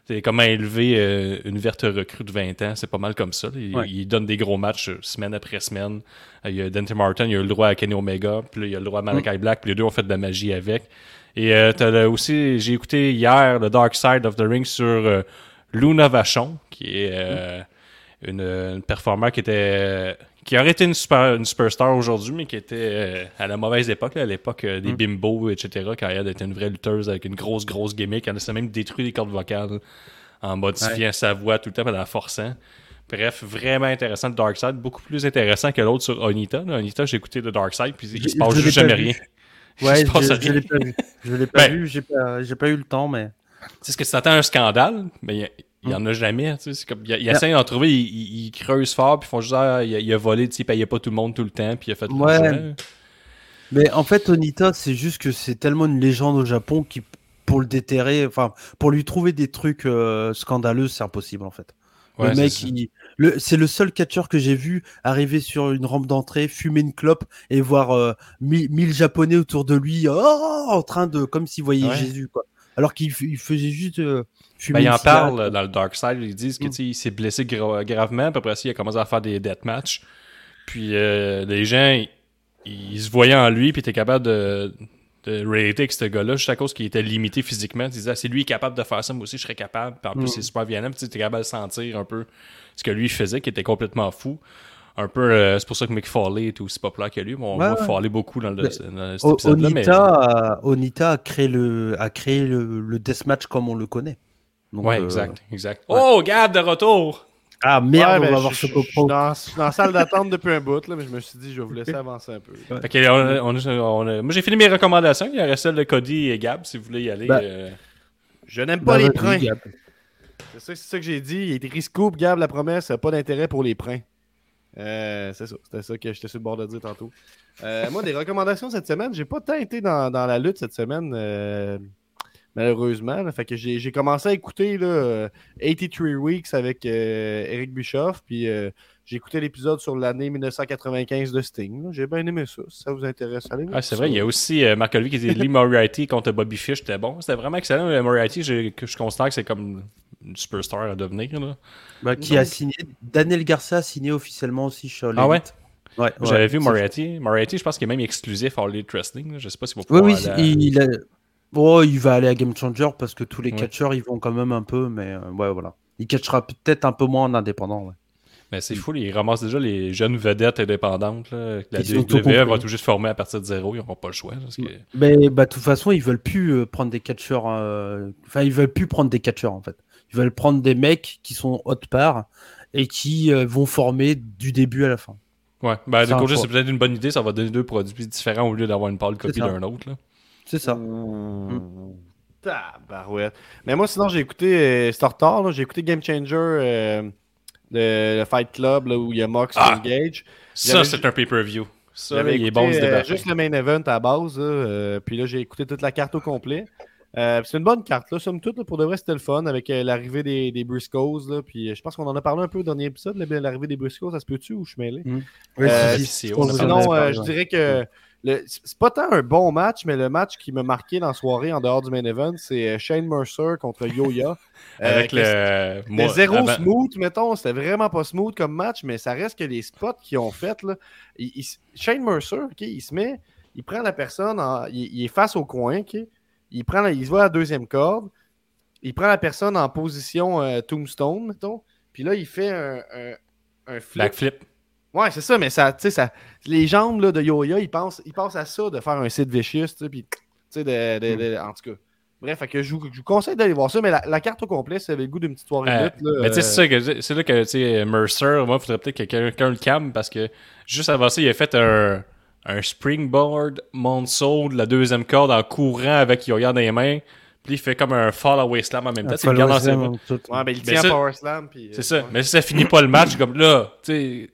Speaker 2: C'est comment élever euh, une verte recrue de 20 ans. C'est pas mal comme ça. Il,
Speaker 3: Ouais.
Speaker 2: il donne des gros matchs euh, semaine après semaine. Euh, il y a Dante Martin, il a eu le droit à Kenny Omega, puis là, il a le droit à Malakai Black, puis les deux ont fait de la magie avec. Et euh, t'as le- aussi, j'ai écouté hier le Dark Side of the Ring sur Luna Vachon, qui est euh, une, une performeur qui était qui aurait été une, super, une superstar aujourd'hui, mais qui était euh, à la mauvaise époque, là, à l'époque euh, des
Speaker 3: Mm.
Speaker 2: bimbos, etc., quand elle était une vraie lutteuse avec une grosse, grosse gimmick. Elle s'est même détruit les cordes vocales en modifiant sa voix tout le temps, en la forçant. Bref, vraiment intéressant le Dark Side, beaucoup plus intéressant que l'autre sur Onita. là. Onita, j'ai écouté le Dark Side, puis il se passe juste jamais rien.
Speaker 3: Ouais, je, l'ai pas vu. Je l'ai pas
Speaker 2: Ben.
Speaker 3: vu, j'ai pas, eu le temps, mais.
Speaker 2: Tu sais, ce que tu t'attends un scandale, mais il y a- il y en a jamais. tu sais, comme, il, il essaie d'en trouver, il, il- il creuse fort, puis ils font juste ah, il, a, il a volé, tu sais, il payait pas tout le monde tout le temps, puis il a fait de
Speaker 3: Ouais. Mais en fait, Onita, c'est juste que c'est tellement une légende au Japon qui, pour le déterrer, enfin, pour lui trouver des trucs euh, scandaleux, c'est impossible en fait.
Speaker 2: Ouais,
Speaker 3: le
Speaker 2: c'est
Speaker 3: mec, il- le- c'est le seul catcheur que j'ai vu arriver sur une rampe d'entrée, fumer une clope et voir euh, mille, mille japonais autour de lui, oh, en train de, comme s'il voyait
Speaker 2: Ouais.
Speaker 3: Jésus, quoi. Alors qu'il faisait juste euh, fumer.
Speaker 2: Ben, il en parle dans le Dark Side. Ils disent que
Speaker 3: Mm.
Speaker 2: s'est blessé gra- gravement. Puis après ça, il a commencé à faire des deathmatchs. Puis euh, les gens, ils, ils se voyaient en lui. Puis était capable de, de relater avec ce gars-là juste à cause qu'il était limité physiquement. Ils disaient, ah, c'est lui capable de faire ça. Moi aussi, je serais capable. Puis en plus,
Speaker 3: Mm.
Speaker 2: c'est super violent. Puis tu étais capable de sentir un peu ce que lui faisait, qui était complètement fou. Un peu, euh, c'est pour ça que Mick Foley est aussi populaire que lui. On
Speaker 3: Ouais,
Speaker 2: voit
Speaker 3: ouais.
Speaker 2: Foley beaucoup dans, le,
Speaker 3: Mais
Speaker 2: dans cet épisode-là. mais-
Speaker 3: Onita, a, Onita a créé le, a créé le, le deathmatch comme on le connaît. Donc,
Speaker 2: Ouais,
Speaker 3: euh,
Speaker 2: exact, exact.
Speaker 3: ouais.
Speaker 2: Oh, Gab de retour!
Speaker 3: Ah merde,
Speaker 1: Ouais,
Speaker 3: on
Speaker 1: ben,
Speaker 3: va voir ce
Speaker 1: je- je suis dans, je suis dans la salle d'attente depuis un bout, là, mais je me suis dit, je vais vous laisser avancer un peu.
Speaker 2: Que, on a- on a- on a- moi, j'ai fini mes recommandations. Il y aurait celle de Cody et Gab, si vous voulez y aller.
Speaker 3: Ben,
Speaker 2: euh.
Speaker 1: Je n'aime pas les
Speaker 3: vas-y,
Speaker 1: prins.
Speaker 3: Gab.
Speaker 1: C'est ça, c'est ça que j'ai dit. Il est Scoop, Gab, la promesse, pas d'intérêt pour les prins. Euh, c'est ça, c'était ça que j'étais sur le bord de dire tantôt. Euh, moi, des recommandations cette semaine, j'ai pas tant été dans, dans la lutte cette semaine, euh, malheureusement. fait que j'ai commencé à écouter là, euh, 83 Weeks avec Eric Bischoff, puis j'ai écouté l'épisode sur l'année 1995 de Sting. J'ai bien aimé ça. Si ça vous intéresse, allez voir
Speaker 2: Ah, c'est vrai, il y a aussi euh, Marc Olivier qui dit Lee Moriarty contre Bobby Fish, c'était bon. C'était vraiment excellent. Le Moriarty, je, je considère que c'est comme une superstar à devenir. Là.
Speaker 3: Bah, qui a signé Daniel Garcia a signé officiellement aussi chez
Speaker 2: Ah ouais?
Speaker 3: Ouais,
Speaker 2: J'avais
Speaker 3: ouais,
Speaker 2: vu Moriarty. Moriarty, je pense qu'il est même exclusif à All Elite Wrestling. Je sais pas si vous
Speaker 3: Oui,
Speaker 2: pouvez
Speaker 3: oui, il, a- oh, il va aller à Game Changer parce que tous les
Speaker 2: Ouais.
Speaker 3: catcheurs ils vont quand même un peu, mais euh, ouais, voilà. Il catchera peut-être un peu moins en indépendant. Ouais.
Speaker 2: Mais c'est fou, ils ramassent déjà les jeunes vedettes indépendantes. Là, que la WWE va tout juste former à partir de zéro. Ils n'auront pas le choix. parce que-
Speaker 3: Mais bah, de toute façon, ils veulent plus euh, prendre des catcheurs. euh, Enfin, ils veulent plus prendre des catcheurs en fait. Ils veulent prendre des mecs qui sont haute part et qui euh, vont former du début à la fin.
Speaker 2: Ouais, ben, de
Speaker 3: faut-
Speaker 2: c'est peut-être une bonne idée. Ça va donner deux produits différents au lieu d'avoir une pâle copie d'un autre. Là.
Speaker 3: C'est ça.
Speaker 1: Mmh. Tabarouette. Mais moi, sinon, j'ai écouté, euh, c'est en retard, là, j'ai écouté Game Changer, euh, le, le Fight Club, là, où il y a Mox
Speaker 2: Ah!
Speaker 1: et Gage.
Speaker 2: Ça, c'est un pay-per-view. Ça,
Speaker 1: J'avais
Speaker 2: il est bon,
Speaker 1: euh, juste le main event à base, là, euh, puis là j'ai écouté toute la carte au complet. Euh, c'est une bonne carte, là, somme toute. là, pour de vrai, c'était le fun avec euh, l'arrivée des, des Briscoes. Là, puis je pense qu'on en a parlé un peu au dernier épisode, l'arrivée des Briscoes. Ça se peut-tu ou je suis mêlé?
Speaker 3: Ouais,
Speaker 1: Euh,
Speaker 3: si, si,
Speaker 1: Sinon, euh, je dirais que le- c'est pas tant un bon match, mais le match qui m'a marqué dans la soirée en dehors du main event, c'est euh, Shane Mercer contre Yo-Ya. Euh,
Speaker 2: Avec
Speaker 1: que
Speaker 2: le. moi,
Speaker 1: zéro
Speaker 2: avant-
Speaker 1: smooth, mettons. C'était vraiment pas smooth comme match, mais ça reste que les spots qu'ils ont fait, là, il- il- Shane Mercer, il se met, il prend la personne, en- il, il est face au coin, il, prend la- il se va à la deuxième corde, il prend la personne en position euh, tombstone, mettons, puis là, il fait un, un, un flip.
Speaker 2: Backflip.
Speaker 1: Ouais, c'est ça, mais ça, tu sais, ça, les jambes là, de Yo-Ya, ils pensent, ils pensent à ça, de faire un site vicious, tu sais, puis, tu sais, de, de- de- en tout cas. Bref, fait que je, vous, je vous conseille d'aller voir ça, mais la, la carte au complet, vous avez le goût d'une petite soirée de
Speaker 2: Euh,
Speaker 1: lutte, là,
Speaker 2: mais tu sais,
Speaker 1: euh,
Speaker 2: c'est ça que je- c'est là que tu sais, Mercer, moi, il faudrait peut-être que quelqu'un le calme parce que juste avant ça, il a fait un, un springboard moonsault de la deuxième corde en courant avec Yoya dans les mains. Puis il fait comme un fall away slam en même temps.
Speaker 3: Un
Speaker 2: Tu sais, il garde dans ses mains.
Speaker 1: Ouais, ben il tient Power Slam. puis, euh,
Speaker 2: C'est ça.
Speaker 1: ouais.
Speaker 2: Mais si ça finit pas le match, comme là, tu sais,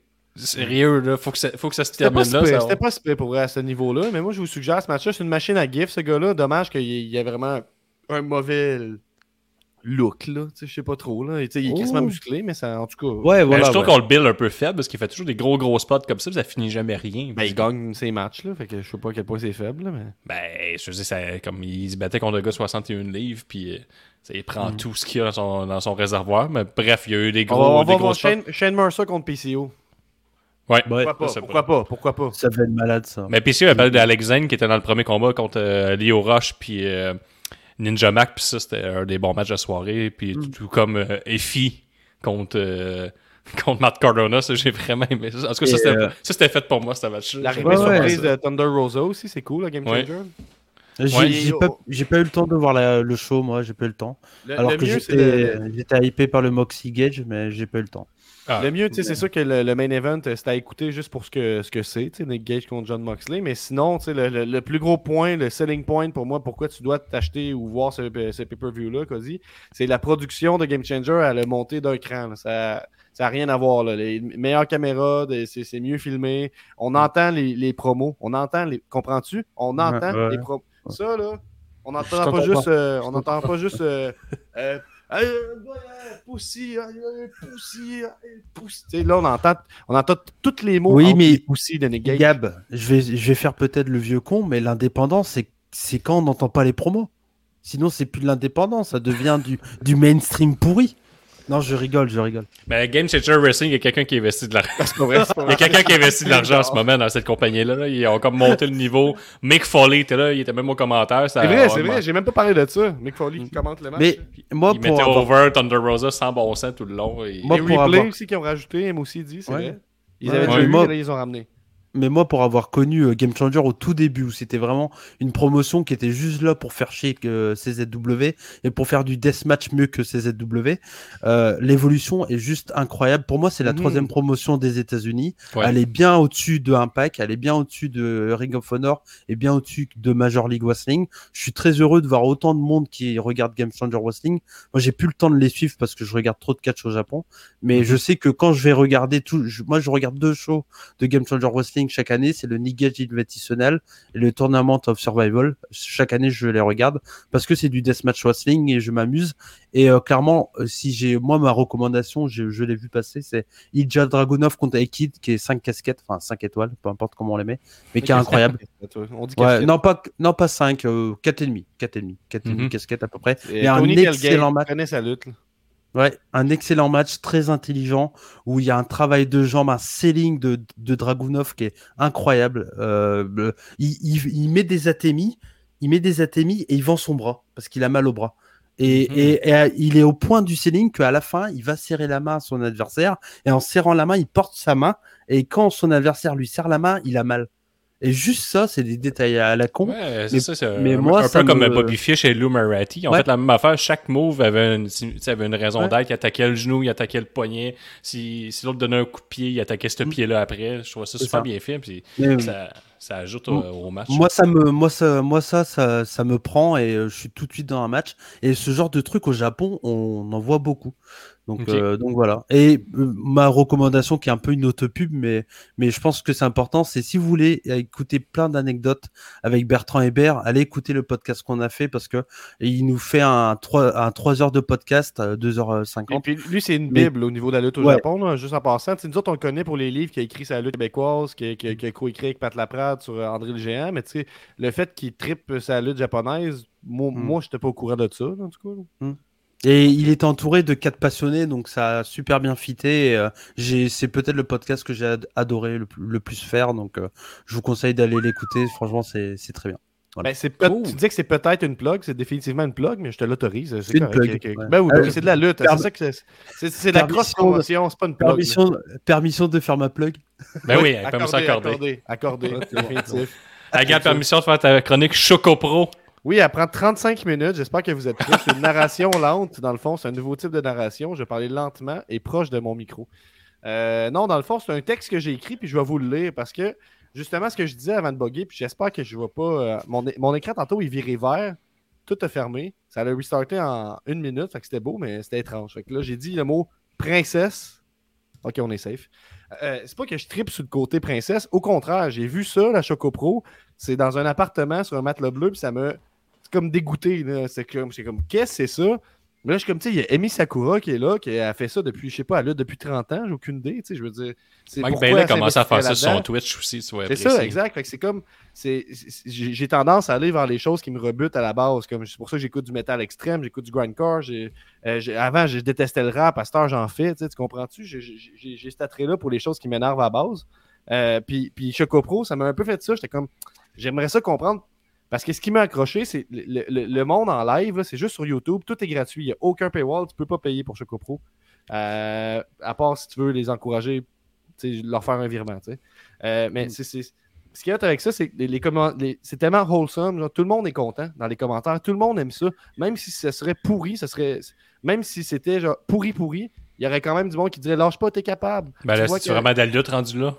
Speaker 2: sérieux, là, faut que ça, faut que ça se termine là.
Speaker 1: c'était pas si pire pour vrai à ce niveau-là, mais moi je vous suggère ce match-là, c'est une machine à gif, ce gars-là. Dommage qu'il y ait vraiment un mauvais look, là. Tu sais, je sais pas trop, là. Tu sais, il est quasiment
Speaker 3: Oh.
Speaker 1: musclé, mais ça, en tout cas.
Speaker 3: Ouais,
Speaker 2: Ben,
Speaker 3: voilà.
Speaker 2: je trouve
Speaker 3: ouais.
Speaker 2: qu'on le bill un peu faible parce qu'il fait toujours des gros gros spots comme ça, puis ça finit jamais rien.
Speaker 1: Ben, il gagne ses matchs, là. Fait que je sais pas à quel point c'est faible, là, mais.
Speaker 2: Ben, je veux dire, ça, comme il se battait contre un gars de 61 livres, puis euh, ça, il
Speaker 1: Mm.
Speaker 2: prend tout ce qu'il y a dans son, dans son réservoir. Mais bref, il y a eu des
Speaker 1: On
Speaker 2: gros,
Speaker 1: va, on va
Speaker 2: gros
Speaker 1: voir
Speaker 2: spots.
Speaker 1: Shane, Shane Mercer contre PCO.
Speaker 2: Ouais.
Speaker 3: Ouais.
Speaker 1: Pourquoi pas?
Speaker 2: ça,
Speaker 1: pourquoi pas? Pourquoi pas?
Speaker 3: Ça va être malade, ça.
Speaker 2: Mais PC a parlé d'Alexandre qui était dans le premier combat contre euh, Leo Rush puis euh, Ninja Mac, puis ça c'était un des bons matchs de soirée, puis
Speaker 1: Mm.
Speaker 2: tout, comme euh, Effie contre euh, contre Matt Cardona, ça j'ai vraiment aimé ça. En tout cas, ça c'était
Speaker 3: euh,
Speaker 2: ça, c'était fait pour moi ce match-là.
Speaker 1: L'arrivée
Speaker 3: Ouais, ouais.
Speaker 1: surprise de Thunder Rosa aussi, c'est cool, la Game
Speaker 2: Ouais.
Speaker 1: Changer.
Speaker 3: J'ai
Speaker 2: Ouais.
Speaker 3: j'ai pas, j'ai pas eu le temps de voir la- le show, moi, j'ai pas eu le temps.
Speaker 1: Le,
Speaker 3: Alors
Speaker 1: le
Speaker 3: que
Speaker 1: mieux, c'est
Speaker 3: j'étais
Speaker 1: de-
Speaker 3: j'étais hypé par le Moxie Gage, mais j'ai pas eu le temps.
Speaker 2: Ah.
Speaker 1: Le mieux, tu sais, c'est sûr que le, le main event, euh, c'est à écouter juste pour ce que ce que c'est, Nick Gage contre John Moxley. Mais sinon, tu sais, le, le- le plus gros point, le selling point pour moi, pourquoi tu dois t'acheter ou voir ce, ce pay-per-view-là, c'est la production de Game Changer à le monter d'un cran. là. Ça ça n'a rien à voir. Là. Les meilleures caméras, c'est mieux filmé. On entend les, les promos. On entend les. Comprends-tu? On entend
Speaker 3: ouais.
Speaker 1: les promos. Ça, là, on n'entend pas
Speaker 3: pas.
Speaker 1: juste. euh, on n'entend pas juste. euh, euh, Sais, là, on entend, on entend tous les mots
Speaker 3: Oui, mais
Speaker 1: Nick Gage.
Speaker 3: Gab, je vais, je vais faire peut-être le vieux con, mais l'indépendance, c'est c'est quand on n'entend pas les promos. Sinon, c'est plus de l'indépendance, ça devient du, du mainstream pourri. Non, je rigole, je rigole.
Speaker 2: Mais Game Changer Wrestling, il y a quelqu'un qui investit de l'argent. Il y a quelqu'un qui investit de l'argent en ce moment dans cette compagnie-là. là. Ils ont comme monté le niveau. Mick Foley était là, il était même au commentaire.
Speaker 1: C'est vrai, c'est vrai, j'ai même pas parlé de ça. Mick Foley qui commente le match.
Speaker 3: Mais moi,
Speaker 2: Il
Speaker 3: pour
Speaker 2: mettait
Speaker 3: avoir-
Speaker 2: over Thunder Rosa sans bon sens tout le long. et-
Speaker 3: Moi,
Speaker 1: les
Speaker 3: pour
Speaker 1: replays
Speaker 3: avoir-
Speaker 1: aussi qui ont rajouté, M aussi dit, c'est
Speaker 3: Ouais.
Speaker 1: vrai. Ils avaient
Speaker 3: ouais,
Speaker 1: déjà eu,
Speaker 3: moi-
Speaker 1: ils ont ramené.
Speaker 3: Mais moi, pour avoir connu euh, Game Changer au tout début, où c'était vraiment une promotion qui était juste là pour faire chier que CZW et pour faire du deathmatch mieux que CZW, euh, l'évolution est juste incroyable. Pour moi, c'est la
Speaker 1: Mhm.
Speaker 3: troisième promotion des États-Unis.
Speaker 2: Ouais.
Speaker 3: Elle est bien au-dessus de Impact, elle est bien au-dessus de Ring of Honor et bien au-dessus de Major League Wrestling. Je suis très heureux de voir autant de monde qui regarde Game Changer Wrestling. Moi, j'ai plus le temps de les suivre parce que je regarde trop de catch au Japon. Mais je sais que quand je vais regarder tout, je- moi, je regarde deux shows de Game Changer Wrestling chaque année, c'est le Nigage Invitational et le Tournament of Survival. Chaque année, je les regarde parce que c'est du deathmatch wrestling et je m'amuse. Et euh, clairement, euh, si j'ai moi ma recommandation, je, je l'ai vu passer, c'est Ilja Dragunov contre Aikid qui est 5 casquettes, enfin 5 étoiles, peu importe comment on les met, mais qui est incroyable.
Speaker 1: On dit
Speaker 3: Ouais,
Speaker 1: casquette.
Speaker 3: non pas non pas 5, euh, 4 et demi, 4 et demi, 4 et demi
Speaker 2: Mhm.
Speaker 3: casquettes à peu près.
Speaker 1: Et
Speaker 3: mais un
Speaker 1: Tony
Speaker 3: excellent match.
Speaker 1: connaît sa lutte. là.
Speaker 3: Ouais, un excellent match, très intelligent, où il y a un travail de jambes, un selling de, de Dragunov qui est incroyable. Euh, il, il, il met des atémies, il met des atémies et il vend son bras parce qu'il a mal au bras. Et,
Speaker 2: Mhm.
Speaker 3: et, et, euh, il est au point du selling qu'à la fin, il va serrer la main à son adversaire et en serrant la main, il porte sa main et quand son adversaire lui serre la main, il a mal. Et juste ça, c'est des détails à la con.
Speaker 2: Ouais, c'est
Speaker 3: Mais-
Speaker 2: ça. C'est
Speaker 3: mais
Speaker 2: un,
Speaker 3: moi,
Speaker 2: un
Speaker 3: ça
Speaker 2: peu comme
Speaker 3: me-
Speaker 2: Bobby Fish et Lou ont
Speaker 3: Ouais.
Speaker 2: fait la même affaire. Chaque move avait une, avait raison
Speaker 3: Ouais.
Speaker 2: d'être. Il attaquait le genou, il attaquait le poignet. Si, si l'autre donnait un coup de pied, il attaquait ce
Speaker 3: Mm.
Speaker 2: pied-là après. Je trouve ça super
Speaker 3: ça.
Speaker 2: bien fait. Puis ça, ça ajoute au, au match.
Speaker 3: Moi, ça me, moi, ça, moi, ça, ça, ça me prend et euh, je suis tout de suite dans un match. Et ce genre de truc au Japon, on en voit beaucoup. Donc, euh, donc voilà. Et euh, ma recommandation, qui est un peu une auto-pub, mais, mais je pense que c'est important, c'est si vous voulez écouter plein d'anecdotes avec Bertrand Hébert, allez écouter le podcast qu'on a fait parce que il nous fait un 3, un 3 heures de podcast, euh, 2h50.
Speaker 1: Et puis lui, c'est une
Speaker 3: Mais-
Speaker 1: bible au niveau de la lutte au
Speaker 3: Ouais.
Speaker 1: Japon, là, juste en passant. Tu sais, nous autres, on le connaît pour les livres qu'il a écrit sur la lutte québécoise, qui, qui, qui a co-écrit avec Pat Laprade sur euh, André le Géant, mais tu sais, le fait qu'il tripe sa lutte japonaise, moi,
Speaker 3: Mm.
Speaker 1: moi je n'étais pas au courant de ça, en tout cas. là.
Speaker 3: Et il est entouré de quatre passionnés, donc ça a super bien fité. euh, c'est peut-être le podcast que j'ai ad- adoré le, plus- le plus faire, donc euh, je vous conseille d'aller l'écouter. Franchement, c'est, très bien. Voilà.
Speaker 1: Ben. Tu disais que c'est peut-être une plug, c'est définitivement une plug, mais je te l'autorise. C'est
Speaker 3: une plug, ouais.
Speaker 1: Ben oui,
Speaker 3: Euh,
Speaker 1: ben, c'est de la lutte. C'est la
Speaker 3: permission
Speaker 1: cross promotion, c'est pas une plug.
Speaker 3: Permission, permission de faire ma plug.
Speaker 2: Ben oui,
Speaker 1: accordé,
Speaker 2: permission accordée.
Speaker 1: accordé, accordé,
Speaker 3: Ouais, c'est bon,
Speaker 1: définitif.
Speaker 2: Garde permission de faire ta chronique Choco Pro.
Speaker 1: Oui, elle prend 35 minutes. J'espère que vous êtes prêts. C'est une narration lente, dans le fond. C'est un nouveau type de narration. Je vais parler lentement et proche de mon micro. Euh, non, dans le fond, c'est un texte que j'ai écrit, puis je vais vous le lire parce que, justement, ce que je disais avant de bugger, puis j'espère que je ne vois pas. euh, mon, mon écran, tantôt, il virait vert. Tout a fermé. Ça allait restarter en une minute. Fait c'était beau, mais c'était étrange. Là, j'ai dit le mot princesse. Ok, on est safe. Euh, c'est pas que je tripe sur le côté princesse. Au contraire, j'ai vu ça, la Choco Pro. C'est dans un appartement sur un matelas bleu, puis ça me. Comme dégoûté. C'est comme, c'est comme qu'est-ce que c'est ça? Mais là, je suis comme, tu sais, il y a Amy Sakura qui est là, qui a fait ça depuis, je sais pas, elle a depuis 30 ans, j'ai aucune idée, tu sais, je veux dire. C'est
Speaker 2: Mike Bailey a commencé à faire ça sur son. Twitch aussi, tu.
Speaker 1: C'est ça, exact. C'est comme. J'ai tendance à aller vers les choses qui me rebutent à la base. comme C'est pour ça que j'écoute du métal extrême, j'écoute du grindcore. euh, avant, je détestais le rap. À cette heure, j'en fais. Tu comprends-tu? J'ai cet attrait-là pour les choses qui m'énervent à la base. Euh, puis, puis Choco Pro, ça m'a un peu fait ça. J'étais comme. J'aimerais ça comprendre. Parce que ce qui m'a accroché, c'est le, le- le monde en live, là, c'est juste sur YouTube. Tout est gratuit. Il n'y a aucun paywall. Tu peux pas payer pour Choco Pro. Euh, à part si tu veux les encourager, tu sais, leur faire un virement. tu sais. Euh, mais
Speaker 3: Mm.
Speaker 1: c'est- c'est- ce qu'il y a avec ça, c'est que les, les c'est tellement wholesome. genre, tout le monde est content dans les commentaires. Tout le monde aime ça. Même si ce serait pourri, ce serait. Même si c'était genre pourri pourri, il y aurait quand même du monde qui dirait lâche pas, t'es capable.
Speaker 2: Ben là,
Speaker 1: Tu vois
Speaker 2: c'est
Speaker 1: que-
Speaker 2: vraiment de la lutte rendu là.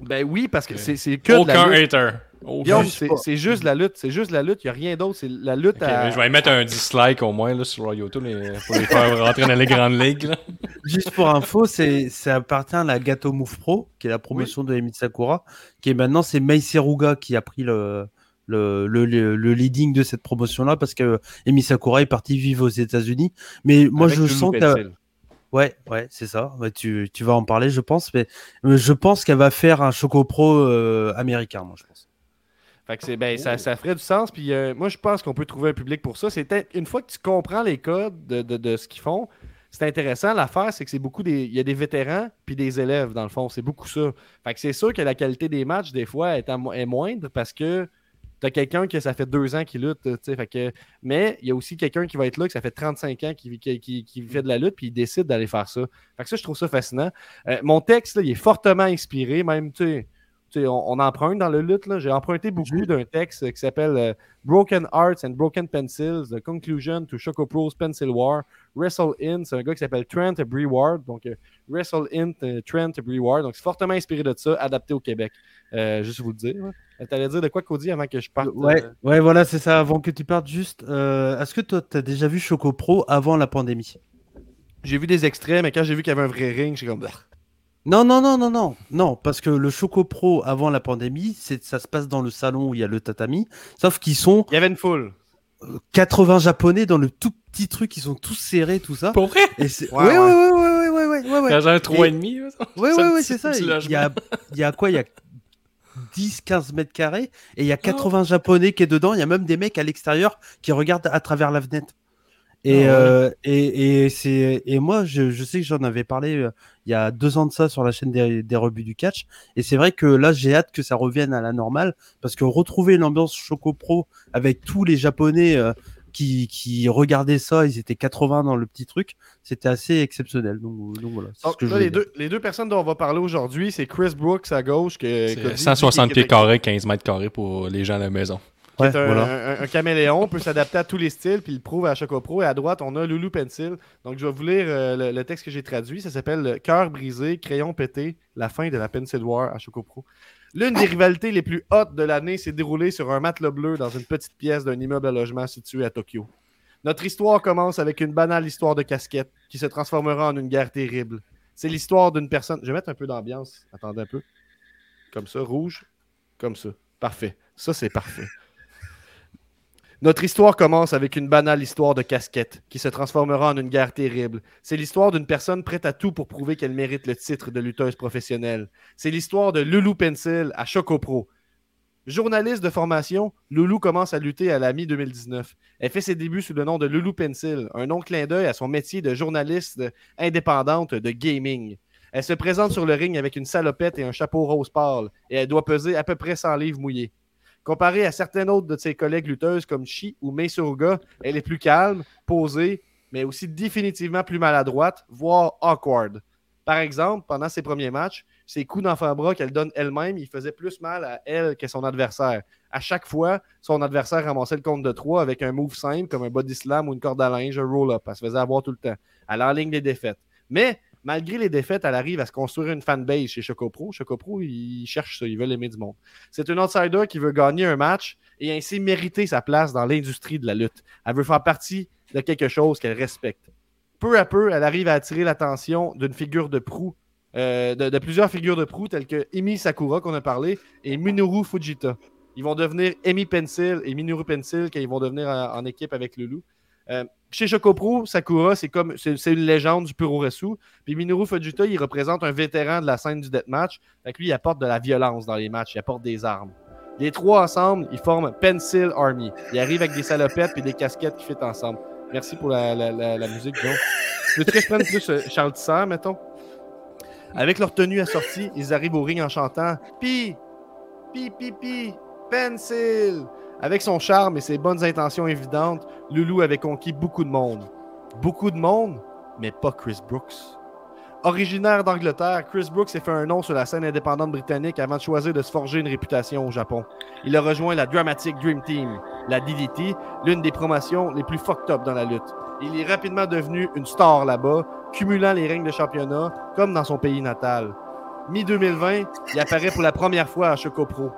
Speaker 1: Ben oui, parce que
Speaker 2: Ok.
Speaker 1: c'est c'est que de la
Speaker 2: Aucun
Speaker 1: lutte.
Speaker 2: hater.
Speaker 1: Guillaume, c'est juste la lutte. C'est juste la lutte. Il n'y a rien d'autre. C'est la lutte à.
Speaker 2: Je vais mettre un dislike au moins là, sur YouTube les- pour les faire rentrer dans les grandes ligues. là.
Speaker 3: Juste pour info, c'est ça appartient à la Gato Move Pro, qui est la promotion de Emi Sakura, qui est maintenant c'est Mei Seruga qui a pris le le, le, le- le leading de cette promotion-là parce que Emi Sakura est parti vivre aux États-Unis. Mais moi,
Speaker 1: avec
Speaker 3: je sens que. Ouais, ouais, c'est ça. Ouais, tu, tu vas en parler, je pense. Mais euh, je pense qu'elle va faire un Choco Pro euh, américain, moi, je pense.
Speaker 1: Fait que c'est ben, ça, ça ferait du sens. Puis euh, moi, je pense qu'on peut trouver un public pour ça. Une fois que tu comprends les codes de, de- de ce qu'ils font, c'est intéressant. L'affaire, c'est que c'est beaucoup des. Il y a des vétérans puis des élèves, dans le fond. C'est beaucoup ça. Fait que c'est sûr que la qualité des matchs, des fois, est, mo- est moindre parce que t'as quelqu'un que ça fait deux ans qui lutte. tu sais. Fait que, mais il y a aussi quelqu'un qui va être là, que ça fait 35 ans qui, qui, qui- qui fait de la lutte, puis il décide d'aller faire ça. Fait que ça, je trouve ça fascinant. Euh, mon texte, là, il est fortement inspiré, même, tu sais. tu sais, on, on emprunte dans le lutte. là. J'ai emprunté beaucoup d'un texte qui s'appelle euh, Broken Hearts and Broken Pencils, The Conclusion to Choco Pro's Pencil War. Wrestle In, c'est un gars qui s'appelle Trent Breward. Donc, euh, Wrestle In, euh, Trent Breward. Donc, c'est fortement inspiré de ça, adapté au Québec. Euh, juste vous le dire. Tu T'allais dire de quoi, Cody, avant que je parte
Speaker 3: Ouais, ouais, voilà, c'est ça. Avant que tu partes, juste, est-ce que toi, t'as déjà vu Choco Pro avant la pandémie?
Speaker 1: J'ai vu des extraits, mais quand j'ai vu qu'il y avait un vrai ring, j'ai comme.
Speaker 3: Non, non, non, non, non, non, parce que le Choco Pro avant la pandémie, c'est, ça se passe dans le salon où il y a le tatami, sauf qu'ils sont
Speaker 1: Il y avait une foule.
Speaker 3: 80 japonais dans le tout petit truc, ils sont tous serrés, tout ça.
Speaker 2: Pour vrai?
Speaker 3: Et c'est...
Speaker 1: Ouais,
Speaker 3: Ouais,
Speaker 1: ouais.
Speaker 3: ouais, ouais, ouais, ouais, ouais, ouais, ouais, ouais.
Speaker 2: Quand j'ai un 3,5.
Speaker 3: Et-
Speaker 2: ça.
Speaker 3: Ouais, ouais, ouais, c'est ça. Il y a, il y a quoi? Il y a 10, 15 mètres carrés et il y a 80 japonais qui est dedans. Il y a même des mecs à l'extérieur qui regardent à travers la fenêtre. Et,
Speaker 2: Ah
Speaker 3: euh, et, et, c'est, et moi, je, je sais que j'en avais parlé euh, il y a deux ans de ça sur la chaîne des, des rebuts du catch. Et c'est vrai que là, j'ai hâte que ça revienne à la normale parce que retrouver l'ambiance Choco Pro avec tous les japonais euh, qui, qui regardaient ça, ils étaient 80 dans le petit truc, c'était assez exceptionnel. Donc, donc voilà. ce
Speaker 1: Donc,
Speaker 3: que je
Speaker 1: là, les, deux, les deux personnes dont on va parler aujourd'hui, c'est Chris Brooks à gauche. Que, Cody,
Speaker 2: 160
Speaker 1: qui
Speaker 2: pieds carrés, 15 mètres carrés pour les gens à la maison.
Speaker 1: Qui
Speaker 3: Ouais,
Speaker 1: est un,
Speaker 3: voilà.
Speaker 1: un- un caméléon, peut s'adapter à tous les styles, puis il le prouve à Choco Pro. Et à droite, on a Lulu Pencil. Donc, je vais vous lire euh, le, le texte que j'ai traduit. Ça s'appelle Cœur brisé, crayon pété, la fin de la Pencil War à Choco Pro. L'une des rivalités les plus hautes de l'année s'est déroulée sur un matelas bleu dans une petite pièce d'un immeuble à logement situé à Tokyo. Notre histoire commence avec une banale histoire de casquette qui se transformera en une guerre terrible. C'est l'histoire d'une personne. Je vais mettre un peu d'ambiance. Attendez un peu. Comme ça, rouge. Comme ça. Parfait. Ça, c'est parfait. Notre histoire commence avec une banale histoire de casquette qui se transformera en une guerre terrible. C'est l'histoire d'une personne prête à tout pour prouver qu'elle mérite le titre de lutteuse professionnelle. C'est l'histoire de Lulu Pencil à Choco Pro. Journaliste de formation, Lulu commence à lutter à la mi-2019. Elle fait ses débuts sous le nom de Lulu Pencil, un nom clin d'œil à son métier de journaliste indépendante de gaming. Elle se présente sur le ring avec une salopette et un chapeau rose pâle, et elle doit peser à peu près 100 livres mouillés. Comparée à certaines autres de ses collègues lutteuses comme Chi ou Mei Suruga, elle est plus calme, posée, mais aussi définitivement plus maladroite, voire awkward. Par exemple, pendant ses premiers matchs, ses coups d'enfant-bras qu'elle donne elle-même, il faisait plus mal à elle que son adversaire. À chaque fois, son adversaire ramassait le compte de 3 avec un move simple comme un body slam ou une corde à linge, un roll-up. Elle se faisait avoir tout le temps. Elle ligne des défaites. Mais malgré les défaites, elle arrive à se construire une fanbase chez Choco Pro. Choco Pro, ils cherchent ça, ils veulent aimer du monde. C'est une outsider qui veut gagner un match et ainsi mériter sa place dans l'industrie de la lutte. Elle veut faire partie de quelque chose qu'elle respecte. Peu à peu, elle arrive à attirer l'attention d'une figure de proue, euh, de, plusieurs figures de proue, telles que Emi Sakura, qu'on a parlé, et Minoru Fujita. Ils vont devenir Emi Pencil et Minoru Pencil quand ils vont devenir en, équipe avec Lulu. Euh, chez Chocopro, Sakura, c'est comme c'est une légende du Puroresu. Puis Minoru Fujita, il représente un vétéran de la scène du deathmatch. Fait lui, il apporte de la violence dans les matchs, il apporte des armes. Les trois ensemble, ils forment Pencil Army. Ils arrivent avec des salopettes et des casquettes qui fit ensemble. Merci pour la, musique, Joe. Je veux que je prenne plus euh, Charles Tisser, mettons? Avec leur tenue assortie, ils arrivent au ring en chantant Pi, pi, pi, pi, Pencil. Avec son charme et ses bonnes intentions évidentes, Lulu avait conquis beaucoup de monde. Beaucoup de monde, mais pas Chris Brooks. Originaire d'Angleterre, Chris Brooks s'est fait un nom sur la scène indépendante britannique avant de choisir de se forger une réputation au Japon. Il a rejoint la Dramatic Dream Team, la DDT, l'une des promotions les plus fucked up dans la lutte. Il est rapidement devenu une star là-bas, cumulant les règnes de championnat comme dans son pays natal. Mi-2020, il apparaît pour la première fois à Choco Pro.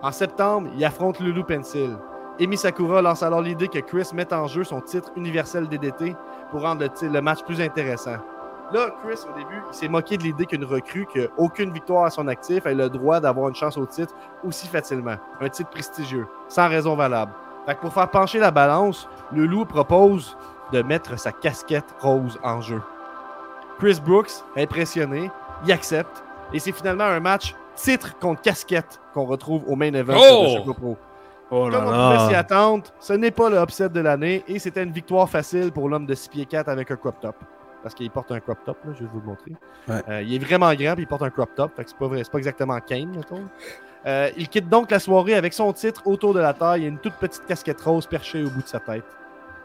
Speaker 1: En septembre, il affronte Lulu Pencil. Emi Sakura lance alors l'idée que Chris mette en jeu son titre universel DDT pour rendre le, match plus intéressant. Là, Chris, au début, il s'est moqué de l'idée qu'une recrue qui n'a aucune victoire à son actif ait le droit d'avoir une chance au titre aussi facilement. Un titre prestigieux, sans raison valable. Fait pour faire pencher la balance, Lulu propose de mettre sa casquette rose en jeu. Chris Brooks, impressionné, y accepte et c'est finalement un match titre contre casquette qu'on retrouve au main event de Choco Pro. Oh Comme on pouvait s'y attendre, ce n'est pas le upset de l'année et c'était une victoire facile pour l'homme de 6 pieds 4 avec un crop top. Parce qu'il porte un crop top, là, je vais vous le montrer. Euh, il est vraiment grand et il porte un crop top. Fait que c'est pas, vrai, c'est pas exactement Kane, mettons. Euh, il quitte donc la soirée avec son titre autour de la taille et une toute petite casquette rose perchée au bout de sa tête.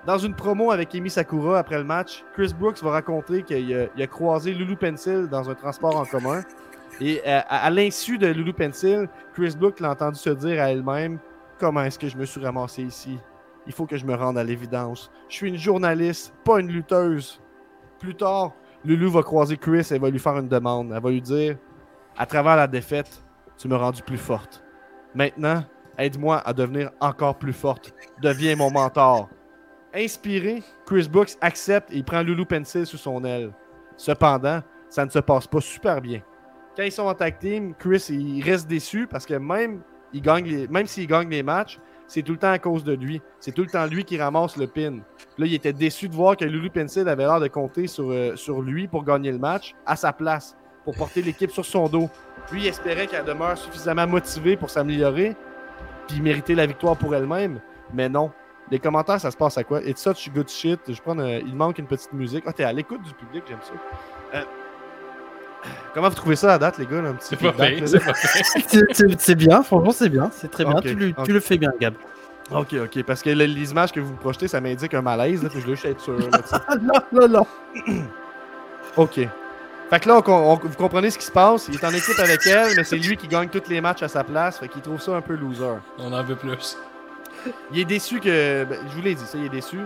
Speaker 1: Dans une promo avec Emi Sakura après le match, Chris Brooks va raconter qu'il a, a, croisé Lulu Pencil dans un transport en commun et euh, à, l'insu de Lulu Pencil, Chris Brooks l'a entendu se dire à elle-même Comment est-ce que je me suis ramassé ici? Il faut que je me rende à l'évidence. Je suis une journaliste, pas une lutteuse. Plus tard, Lulu va croiser Chris et va lui faire une demande. Elle va lui dire À travers la défaite, tu m'as rendu plus forte. Maintenant, aide-moi à devenir encore plus forte. Deviens mon mentor. Inspiré, Chris Brooks accepte et prend Lulu Pencil sous son aile. Cependant, ça ne se passe pas super bien quand ils sont en tag team, Chris, il reste déçu parce que même, s'il gagne les matchs, c'est tout le temps à cause de lui. C'est tout le temps lui qui ramasse le pin. Là, il était déçu de voir que Lulu Pencil avait l'air de compter sur, euh, sur lui pour gagner le match à sa place, pour porter l'équipe sur son dos. Lui, il espérait qu'elle demeure suffisamment motivée pour s'améliorer, puis mériter la victoire pour elle-même. Mais non. Les commentaires, ça se passe à quoi? It's such good shit. Je prends, il manque une petite musique. Ah, t'es à l'écoute du public, j'aime ça. Euh, Comment vous trouvez ça à date, les gars? un petit
Speaker 3: c'est bien, franchement, c'est bien. C'est très bien. tu, tu, le fais bien, Gab.
Speaker 1: Ok, ok. Parce que les images que vous projetez, ça m'indique un malaise. Là, je veux juste être sûr.
Speaker 3: non, non, non.
Speaker 1: ok. Fait que là, vous comprenez ce qui se passe. Il est en équipe avec elle, mais c'est lui qui gagne tous les matchs à sa place. Fait qu'il trouve ça un peu loser.
Speaker 2: On en veut plus.
Speaker 1: Il est déçu que. Ben, je vous l'ai dit, ça, il est déçu.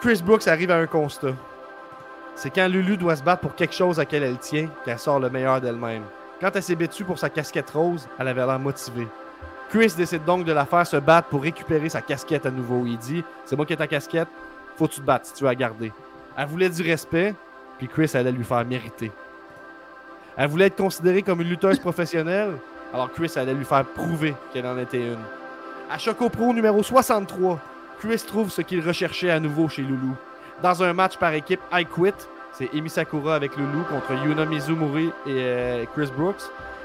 Speaker 1: Chris Brooks arrive à un constat. C'est quand Lulu doit se battre pour quelque chose à laquelle elle tient qu'elle sort le meilleur d'elle-même. Quand elle s'est battue pour sa casquette rose, elle avait l'air motivée. Chris décide donc de la faire se battre pour récupérer sa casquette à nouveau. Il dit C'est moi qui ai ta casquette, faut que tu te battes si tu veux la garder. Elle voulait du respect, puis Chris allait lui faire mériter. Elle voulait être considérée comme une lutteuse professionnelle, alors Chris allait lui faire prouver qu'elle en était une. À Choco Pro numéro 63, Chris trouve ce qu'il recherchait à nouveau chez Lulu. Dans un match par équipe I Quit, c'est Emi Sakura avec Lulu contre Yuna Mizumori et euh, Chris Brooks.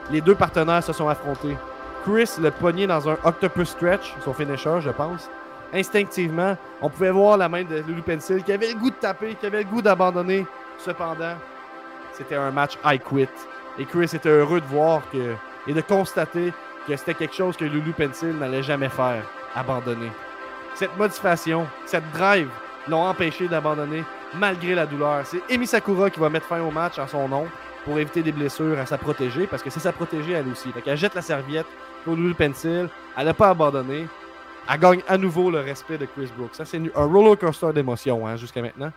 Speaker 1: Les deux partenaires se sont affrontés. Chris le poignet dans un Octopus Stretch, son finisher, je pense. Instinctivement, on pouvait voir la main de Lulu Pencil qui avait le goût de taper, qui avait le goût d'abandonner. Cependant, c'était un match I Quit. Et Chris était heureux de voir et de constater que c'était quelque chose que Lulu Pencil n'allait jamais faire, abandonner. Cette modification, cette drive l'ont empêché d'abandonner malgré la douleur. C'est Emi Sakura qui va mettre fin au match en son nom pour éviter des blessures à sa protégée, parce que c'est sa protégée elle aussi. Fait qu'elle jette la serviette pour Lulu Pencil, elle n'a pas abandonné, elle gagne à nouveau le respect de Chris Brooks. Ça, c'est un roller coaster d'émotions hein, jusqu'à maintenant.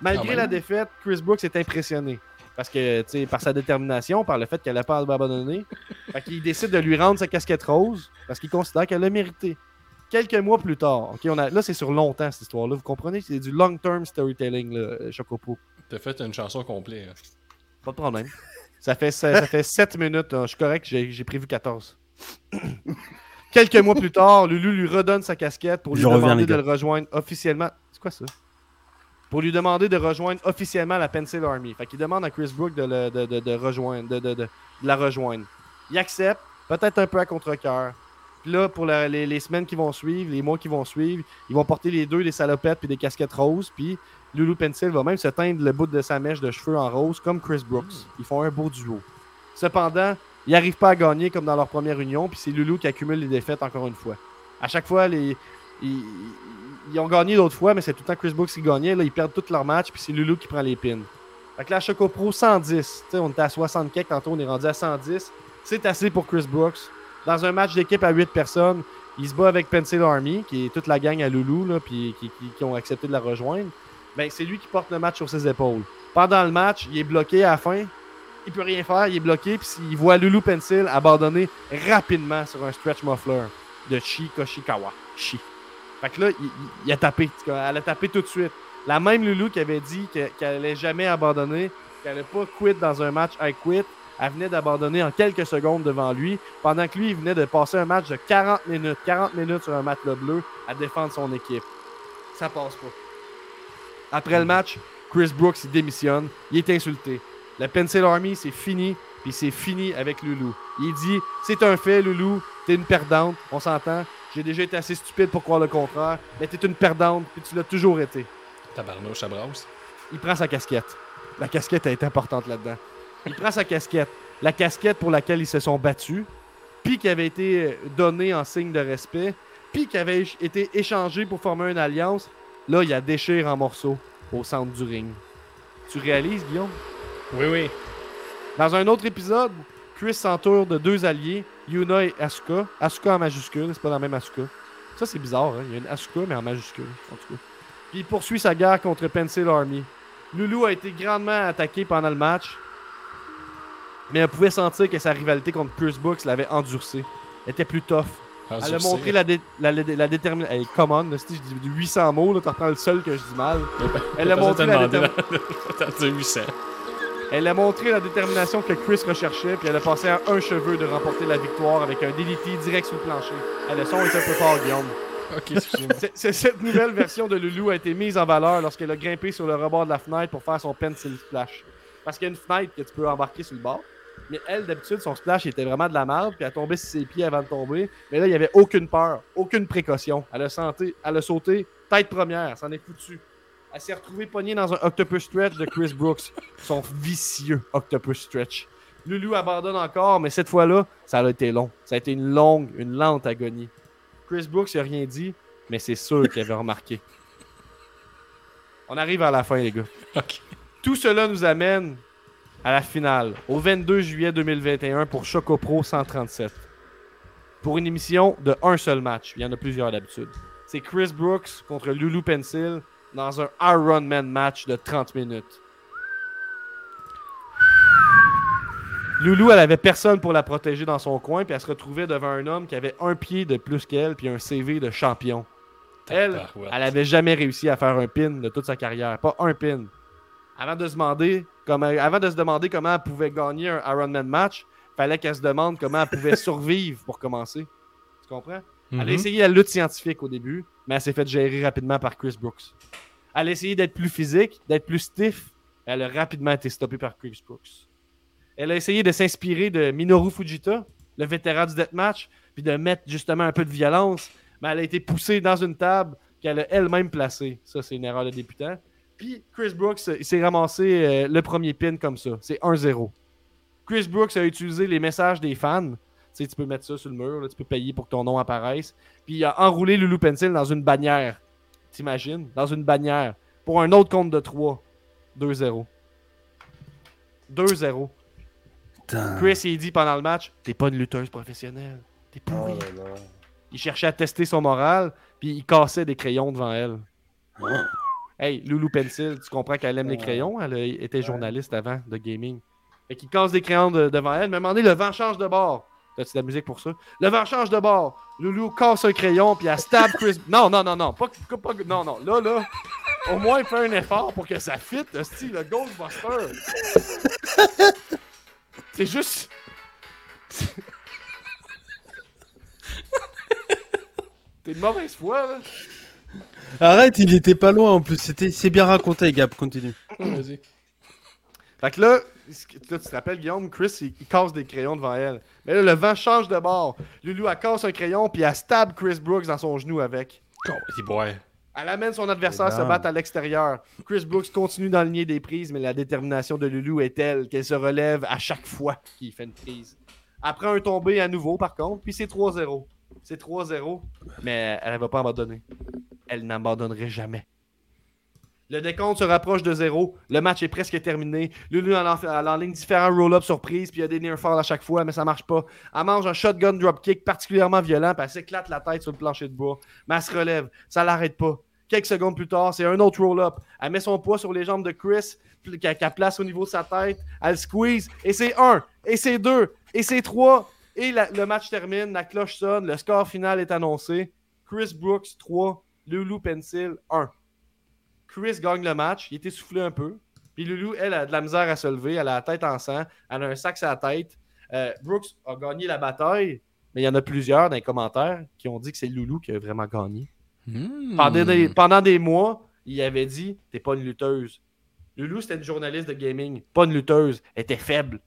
Speaker 1: Malgré la défaite, Chris Brooks est impressionné. Parce que, tu par sa détermination, par le fait qu'elle n'a pas abandonné, fait qu'il décide de lui rendre sa casquette rose parce qu'il considère qu'elle l'a mérité. Quelques mois plus tard, ok, on a, là c'est sur longtemps cette histoire-là, vous comprenez? C'est du long-term storytelling, là, Chocopo.
Speaker 2: T'as fait une chanson complète. hein.
Speaker 1: Pas de problème. Ça fait, ça, ça fait 7 minutes, hein, je suis correct, j'ai j'ai prévu 14. Quelques mois plus tard, Lulu lui redonne sa casquette pour lui
Speaker 3: Je
Speaker 1: demander de le rejoindre officiellement. C'est quoi ça? Pour lui demander de rejoindre officiellement la Pencil Army. Fait qu'il demande à Chris Brook de, le- de- de- de rejoindre, de, de- de- de la rejoindre. Il accepte, peut-être un peu à contre-cœur. Puis là, pour la- les, les semaines qui vont suivre, les mois qui vont suivre, ils vont porter les deux des salopettes puis des casquettes roses. Puis Lulu Pencil va même se teindre le bout de sa mèche de cheveux en rose comme Chris Brooks. Ils font un beau duo. Cependant, ils n'arrivent pas à gagner comme dans leur première union, puis c'est Lulu qui accumule les défaites encore une fois. À chaque fois, les, ils, ils ont gagné l'autre fois, mais c'est tout le temps Chris Brooks qui gagnait. Là, ils perdent tous leurs matchs, puis c'est Lulu qui prend les pins. Fait que là, Choco Pro 110, tu sais, on était à 60 quelques, tantôt on est rendu à 110. C'est assez pour Chris Brooks. Dans un match d'équipe à 8 personnes, il se bat avec Pencil Army, qui est toute la gang à Lulu, là, qui, ont accepté de la rejoindre. Ben, c'est lui qui porte le match sur ses épaules. Pendant le match, il est bloqué à la fin. Il peut rien faire, il est bloqué, puis il voit Lulu Pencil abandonner rapidement sur un stretch muffler de Chi Koshikawa. Chi. Fait que là, il, a tapé. Elle a tapé tout de suite. La même Lulu qui avait dit que- qu'elle allait jamais abandonner, qu'elle allait pas quit dans un match I quit, elle venait d'abandonner en quelques secondes devant lui, pendant que lui, il venait de passer un match de 40 minutes, 40 minutes sur un matelas bleu à défendre son équipe. Ça passe pas. Après le match, Chris Brooks, il démissionne, il est insulté. La Pencil Army, c'est fini, puis c'est fini avec Lulu. Il dit C'est un fait, Lulu, t'es une perdante, on s'entend? J'ai déjà été assez stupide pour croire le contraire, mais t'es une perdante, puis tu l'as toujours été.
Speaker 2: Tabarnouche à brasse.
Speaker 1: Il prend sa casquette. La casquette est importante là-dedans. Il prend sa casquette. La casquette pour laquelle ils se sont battus, puis qui avait été donnée en signe de respect, puis qui avait été échangée pour former une alliance. Là, il la déchire en morceaux au centre du ring. Tu réalises, Guillaume?
Speaker 2: Oui, oui.
Speaker 1: Dans un autre épisode, Chris s'entoure de deux alliés, Yuna et Asuka. Asuka en majuscule, c'est pas la même Asuka. Ça, c'est bizarre, hein? il y a une Asuka, mais en majuscule, en tout cas. Puis il poursuit sa guerre contre Pencil Army. Lulu a été grandement attaqué pendant le match, mais on pouvait sentir que sa rivalité contre Chris Brooks l'avait endurci. Elle était plus tough. Elle a montré la, dé- la, la, la détermination. Hey, come on, là, si je dis du 800 mots, t'en reprends le seul que je dis mal. Elle a montré la détermination.
Speaker 2: la- T'as dit 800.
Speaker 1: Elle a montré la détermination que Chris recherchait, puis elle a passé à un cheveu de remporter la victoire avec un DDT direct sur le plancher. Ah, le son est un peu fort, Guillaume. Cette nouvelle version de Lulu a été mise en valeur lorsqu'elle a grimpé sur le rebord de la fenêtre pour faire son pencil splash. Parce qu'il y a une fenêtre que tu peux embarquer sur le bord. Mais elle, d'habitude, son splash était vraiment de la merde, puis elle tombait sur ses pieds avant de tomber. Mais là, il n'y avait aucune peur, aucune précaution. Elle a, santé, elle a sauté tête première, s'en est foutu. Elle s'est retrouvée pognée dans un Octopus Stretch de Chris Brooks, son vicieux Octopus Stretch. Lulu abandonne encore, mais cette fois-là, ça a été long. Ça a été une longue, une lente agonie. Chris Brooks n'a rien dit, mais c'est sûr qu'il avait remarqué. On arrive à la fin, les gars. Tout cela nous amène à la finale, au 22 juillet 2021 pour Choco Pro 137. Pour une émission de un seul match. Il y en a plusieurs d'habitude. C'est Chris Brooks contre Lulu Pencil dans un Iron Man match de 30 minutes. Loulou, elle avait personne pour la protéger dans son coin, puis elle se retrouvait devant un homme qui avait un pied de plus qu'elle, puis un CV de champion. Elle, elle avait jamais réussi à faire un pin de toute sa carrière, pas un pin. Avant de se demander avant de se demander comment elle pouvait gagner un Ironman match, fallait qu'elle se demande comment elle pouvait survivre pour commencer. Tu comprends? Elle a
Speaker 2: Mhm.
Speaker 1: essayé la lutte scientifique au début, mais elle s'est fait gérer rapidement par Chris Brooks. Elle a essayé d'être plus physique, d'être plus stiff, mais elle a rapidement été stoppée par Chris Brooks. Elle a essayé de s'inspirer de Minoru Fujita, le vétéran du deathmatch, puis de mettre justement un peu de violence, mais elle a été poussée dans une table qu'elle a elle-même placée. Ça, c'est une erreur de débutant. Puis Chris Brooks, il s'est ramassé euh, le premier pin comme ça. C'est 1-0. Chris Brooks a utilisé les messages des fans. Tu sais, tu peux mettre ça sur le mur, là, tu peux payer pour que ton nom apparaisse. Puis il a enroulé Lulu Pencil dans une bannière. T'imagines? Dans une bannière. Pour un autre compte de 3. 2-0. 2-0.
Speaker 3: Putain.
Speaker 1: Chris, il dit pendant le match T'es pas une lutteuse professionnelle. T'es pourri. Il cherchait à tester son moral, puis il cassait des crayons devant elle. Hey, Loulou Pencil, tu comprends qu'elle aime les crayons? Elle a été journaliste avant de gaming. Fait qu'il casse des crayons de- devant elle. Moment donné, le vent change de bord. T'as-tu de la musique pour ça? Le vent change de bord. Loulou casse un crayon, puis elle stab Chris. Non, non, non, non. Pas, non, non. Là, là, au moins, il fait un effort pour que ça fitte, le style, le Ghostbuster. C'est juste. T'es de mauvaise foi, là.
Speaker 3: Arrête, il était pas loin en plus. C'était, c'est bien raconté, Gab. Continue.
Speaker 2: Vas-y.
Speaker 1: Fait que là, tu te rappelles, Guillaume, Chris, il, il casse des crayons devant elle. Mais là, le vent change de bord. Loulou, elle casse un crayon, puis elle stab Chris Brooks dans son genou avec. Elle amène son adversaire se battre à l'extérieur. Chris Brooks continue d'enligner des prises, mais la détermination de Loulou est telle qu'elle se relève à chaque fois qu'il fait une prise. Après un tombé à nouveau, par contre, puis c'est 3-0. C'est 3-0, mais elle ne va pas abandonner. Elle n'abandonnerait jamais. Le décompte se rapproche de zéro. Le match est presque terminé. Lulu en ligne différents roll-up surprise, puis il y a des near à chaque fois, mais ça marche pas. Elle mange un shotgun dropkick particulièrement violent, puis elle s'éclate la tête sur le plancher de bois. Mais elle se relève. Ça l'arrête pas. Quelques secondes plus tard, c'est un autre roll-up. Elle met son poids sur les jambes de Chris, qu'elle place au niveau de sa tête. Elle squeeze, et c'est un, et c'est deux, et c'est trois. Et le match termine, la cloche sonne, le score final est annoncé. Chris Brooks 3, Lulu Pencil 1. Chris gagne le match, il est essoufflé un peu. Puis Lulu, elle, a de la misère à se lever, elle a la tête en sang, elle a un sac sur la tête. Euh, Brooks a gagné la bataille, mais il y en a plusieurs dans les commentaires qui ont dit que c'est Lulu qui a vraiment gagné.
Speaker 2: Hmm.
Speaker 1: Pendant, des, pendant des mois, il avait dit T'es pas une lutteuse. Lulu, c'était une journaliste de gaming, pas une lutteuse. Elle était faible.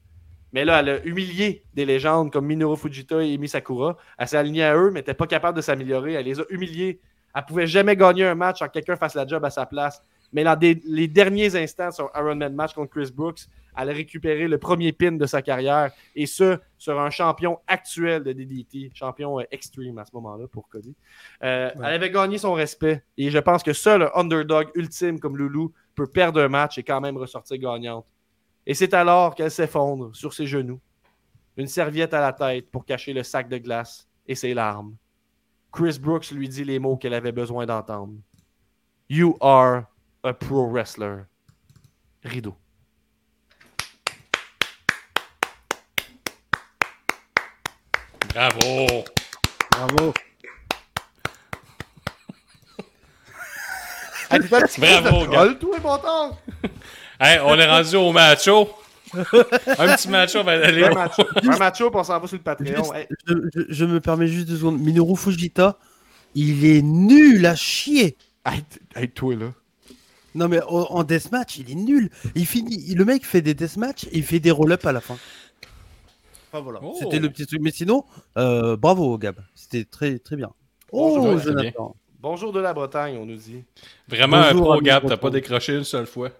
Speaker 1: Mais là, elle a humilié des légendes comme Minoru Fujita et Emi Sakura. Elle s'est alignée à eux, mais n'était pas capable de s'améliorer. Elle les a humiliés. Elle pouvait jamais gagner un match sans que quelqu'un fasse la job à sa place. Mais dans des- les derniers instants sur Iron Man match contre Chris Brooks, elle a récupéré le premier pin de sa carrière. Et ce, sur un champion actuel de DDT, champion euh, extreme à ce moment-là pour Cody. Euh, Elle avait gagné son respect. Et je pense que seul un underdog ultime comme Loulou peut perdre un match et quand même ressortir gagnante. Et c'est alors qu'elle s'effondre sur ses genoux, une serviette à la tête pour cacher le sac de glace et ses larmes. Chris Brooks lui dit les mots qu'elle avait besoin d'entendre. You are a pro wrestler. Rideau.
Speaker 2: Bravo.
Speaker 3: Bravo.
Speaker 1: Hey,
Speaker 2: Bravo,
Speaker 1: bon temps?
Speaker 2: Hey, on est rendu au macho. Un petit macho va aller.
Speaker 1: Un match, un match on s'en va sur le Patreon.
Speaker 3: Juste-
Speaker 1: Hey,
Speaker 3: je, je- je me permets juste deux secondes. Minoru Fujita, il est nul à chier.
Speaker 1: hey, toi, là.
Speaker 3: Non mais en, en deathmatch, il est nul. Il finit, le mec fait des deathmatch et il fait des roll-up à la fin. Enfin voilà,
Speaker 2: Oh.
Speaker 3: c'était le petit truc. Mais sinon, euh, bravo Gab, c'était très très bien. Oh
Speaker 2: c'était
Speaker 3: Jonathan.
Speaker 1: Bonjour de la Bretagne, on nous dit.
Speaker 2: Vraiment un
Speaker 3: Bonjour,
Speaker 2: pro
Speaker 3: ami
Speaker 2: Gab, t'as pas décroché une seule fois.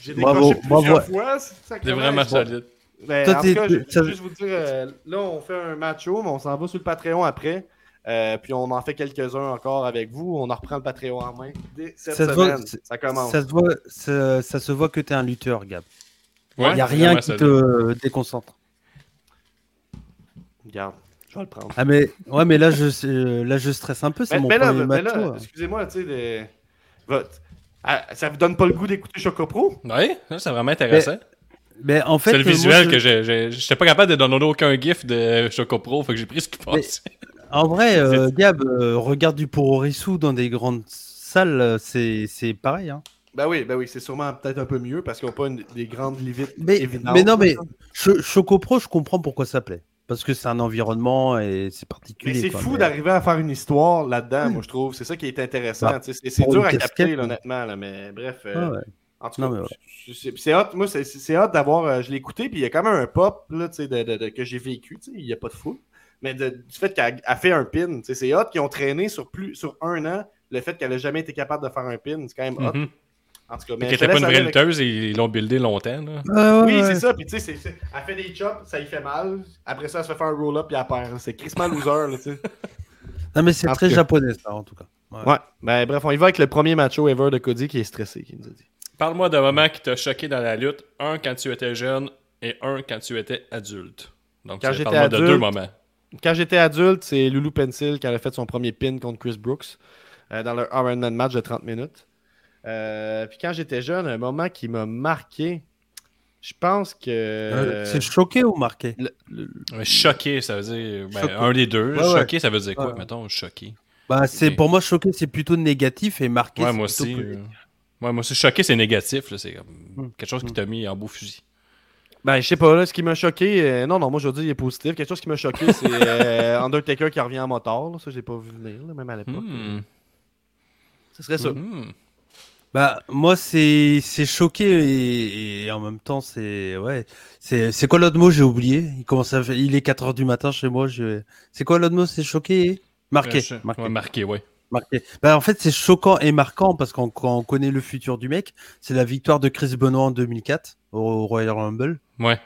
Speaker 1: J'ai
Speaker 3: Bravo,
Speaker 1: décroché plusieurs
Speaker 3: bravo.
Speaker 1: fois.
Speaker 2: C'est vraiment solide.
Speaker 1: Ben,
Speaker 3: Toi,
Speaker 1: en tout cas, je veux juste vous dire, euh, là, on fait un match show, mais on s'en va sur le Patreon après. Euh, puis on en fait quelques-uns encore avec vous. On en reprend le Patreon en main dès cette
Speaker 3: Ça se voit-
Speaker 1: semaine. ça commence.
Speaker 3: Ça se voit, ça, ça se voit que t'es un lutteur Gab.
Speaker 2: Ouais,
Speaker 3: Il y a rien qui te déconcentre.
Speaker 1: Regarde, je vais le prendre.
Speaker 3: Ah mais ouais mais là je euh, là je stresse un peu, c'est
Speaker 1: Mais,
Speaker 3: mon
Speaker 1: mais là,
Speaker 3: premier
Speaker 1: mais là, excusez-moi, tu sais, de... votre- Ah, ça vous donne pas le goût d'écouter Choco Pro?
Speaker 2: Ouais, ça, c'est vraiment intéressant.
Speaker 3: Mais en fait,
Speaker 2: C'est le
Speaker 3: euh, moi,
Speaker 2: visuel
Speaker 3: je-
Speaker 2: que j'étais pas capable de donner aucun gif de Choco Pro, fait que j'ai pris ce qui passe.
Speaker 3: En vrai, euh, Gab, euh, regarde du Pororisu dans des grandes salles, c'est c'est pareil. Hein.
Speaker 1: Ben oui, ben oui, c'est sûrement peut-être un peu mieux parce qu'ils n'ont pas une- des grandes limites
Speaker 3: Mais, non, mais Cho- Choco Pro, je comprends pourquoi ça plaît. Parce que c'est un environnement et c'est
Speaker 1: Mais
Speaker 3: particulier.
Speaker 1: c'est
Speaker 3: quoi.
Speaker 1: fou
Speaker 3: Mais-
Speaker 1: d'arriver à faire une histoire là-dedans, moi je trouve. C'est ça qui est intéressant.
Speaker 3: Bah,
Speaker 1: c'est c'est dur à
Speaker 3: casquette,
Speaker 1: capter, là, honnêtement. Là, mais bref. euh,
Speaker 3: Ah ouais.
Speaker 1: En tout cas,
Speaker 3: mais ouais.
Speaker 1: je- c'est c'est hot. Moi, c'est- c'est hot d'avoir. euh, je l'ai écouté, puis il y a quand même un pop là, tu sais, de, de- de- que j'ai vécu. Il n'y a pas de fou. Mais de- du fait qu'elle a fait un pin, c'est hot qu'ils ont traîné sur, plus, sur un an. Le fait qu'elle n'a jamais été capable de faire un pin, c'est quand même hot.
Speaker 2: Mhm.
Speaker 1: En tout cas,
Speaker 2: Qui
Speaker 1: mais je te
Speaker 2: était pas une vraie lutteuse et ils l'ont buildé longtemps. Là.
Speaker 1: Oui,
Speaker 3: ouais.
Speaker 1: c'est ça. Puis tu sais, elle fait des chops, ça y fait mal. Après ça, elle se fait faire un roll-up, puis elle perd. C'est Christmas loser, là, tu sais.
Speaker 3: Non, mais c'est très
Speaker 1: cas.
Speaker 3: japonais, ça, en tout cas. Ouais.
Speaker 1: Ouais. Ben bref, on y va avec le premier macho ever de Cody qui est stressé, qui nous a dit.
Speaker 2: Parle-moi d'un moment qui t'a choqué dans la lutte. Un quand tu étais jeune et un quand tu étais adulte. Donc,
Speaker 1: Quand
Speaker 2: c'est-
Speaker 1: j'étais
Speaker 2: parle-moi de
Speaker 1: adulte,
Speaker 2: deux moments.
Speaker 1: Quand j'étais adulte, c'est Lulu Pencil qui a fait son premier pin contre Chris Brooks euh, dans leur Iron Man match de 30 minutes. Euh, puis quand j'étais jeune, un moment qui m'a marqué, je pense que.
Speaker 3: Euh, c'est choqué ou marqué?
Speaker 1: Le- le-
Speaker 2: Ouais, Choqué, ça veut dire. ben,
Speaker 3: Choqué.
Speaker 2: un des deux.
Speaker 3: Ouais, ouais.
Speaker 2: choqué, ça veut dire quoi,
Speaker 3: Ouais.
Speaker 2: mettons, choqué?
Speaker 3: bah, c'est. Pour moi, choqué, c'est plutôt négatif et marqué.
Speaker 2: Ouais,
Speaker 3: c'est
Speaker 2: moi
Speaker 3: plutôt
Speaker 2: aussi.
Speaker 3: positif.
Speaker 2: euh, Ouais, moi aussi, choqué, c'est négatif. là, C'est comme
Speaker 3: Hmm.
Speaker 2: quelque chose qui t'a mis en beau fusil.
Speaker 1: Ben, je sais pas, là, ce qui m'a choqué. euh, non, non, moi, je veux dire, il est positif. Quelque chose qui m'a choqué, c'est euh, Undertaker qui revient en moteur. là. Ça, j'ai pas vu venir, là, même à l'époque.
Speaker 2: Hmm.
Speaker 1: Ce serait ça.
Speaker 2: Hmm.
Speaker 3: Bah, moi, c'est c'est choqué et, et en même temps, c'est. Ouais. C'est c'est quoi l'autre mot? J'ai oublié. Il, commence à... Il est 4h du matin chez moi. Je... C'est quoi l'autre mot? C'est choqué et Marqué.
Speaker 2: Euh, je-
Speaker 3: marqué.
Speaker 2: Ouais, marqué, ouais.
Speaker 3: marqué. Bah, en fait, c'est choquant et marquant parce qu'on quand on connaît le futur du mec, c'est la victoire de Chris Benoit en 2004 au Royal Rumble.
Speaker 2: Ouais.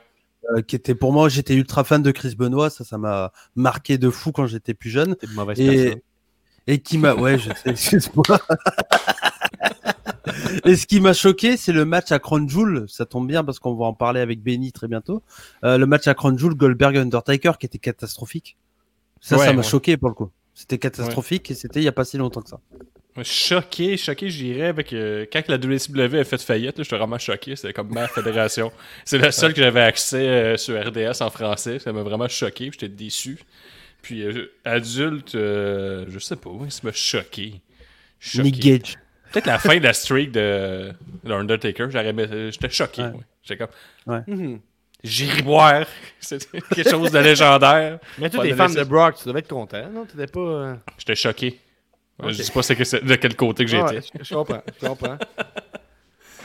Speaker 3: euh, qui était pour moi, j'étais ultra fan de Chris Benoit, ça, ça m'a marqué de fou quand j'étais plus jeune. Et, et qui m'a, ouais, je sais, excuse-moi. et ce qui m'a choqué, c'est le match à Crown Jewel. Ça tombe bien parce qu'on va en parler avec Benny très bientôt. Euh, le match à Crown Jewel, Goldberg Undertaker, qui était catastrophique. Ça,
Speaker 2: Ouais,
Speaker 3: ça m'a
Speaker 2: ouais.
Speaker 3: choqué pour le coup. C'était catastrophique et c'était il y a pas si longtemps que ça.
Speaker 2: Choqué, choqué, je dirais, avec euh, quand la WCW a fait faillite, j'étais vraiment choqué. C'était comme ma fédération. C'est la seule que j'avais accès euh, sur RDS en français. Ça m'a vraiment choqué. J'étais déçu. Puis euh, adulte, euh, je sais pas, ça m'a choqué. Choqué.
Speaker 3: Nick Gage.
Speaker 2: Peut-être la fin de la streak de, de Undertaker. j'aurais aimé- euh, J'étais choqué.
Speaker 3: Ouais.
Speaker 2: ouais. J'étais comme, j'irai boire. C'était quelque chose de légendaire.
Speaker 1: Mais t'es
Speaker 2: de
Speaker 1: fan de Brock, tu devais être content, non? T'étais pas. euh,
Speaker 2: J'étais choqué.
Speaker 1: Ok.
Speaker 2: Je sais pas que de quel côté que j'étais.
Speaker 1: ouais, je comprends, je comprends.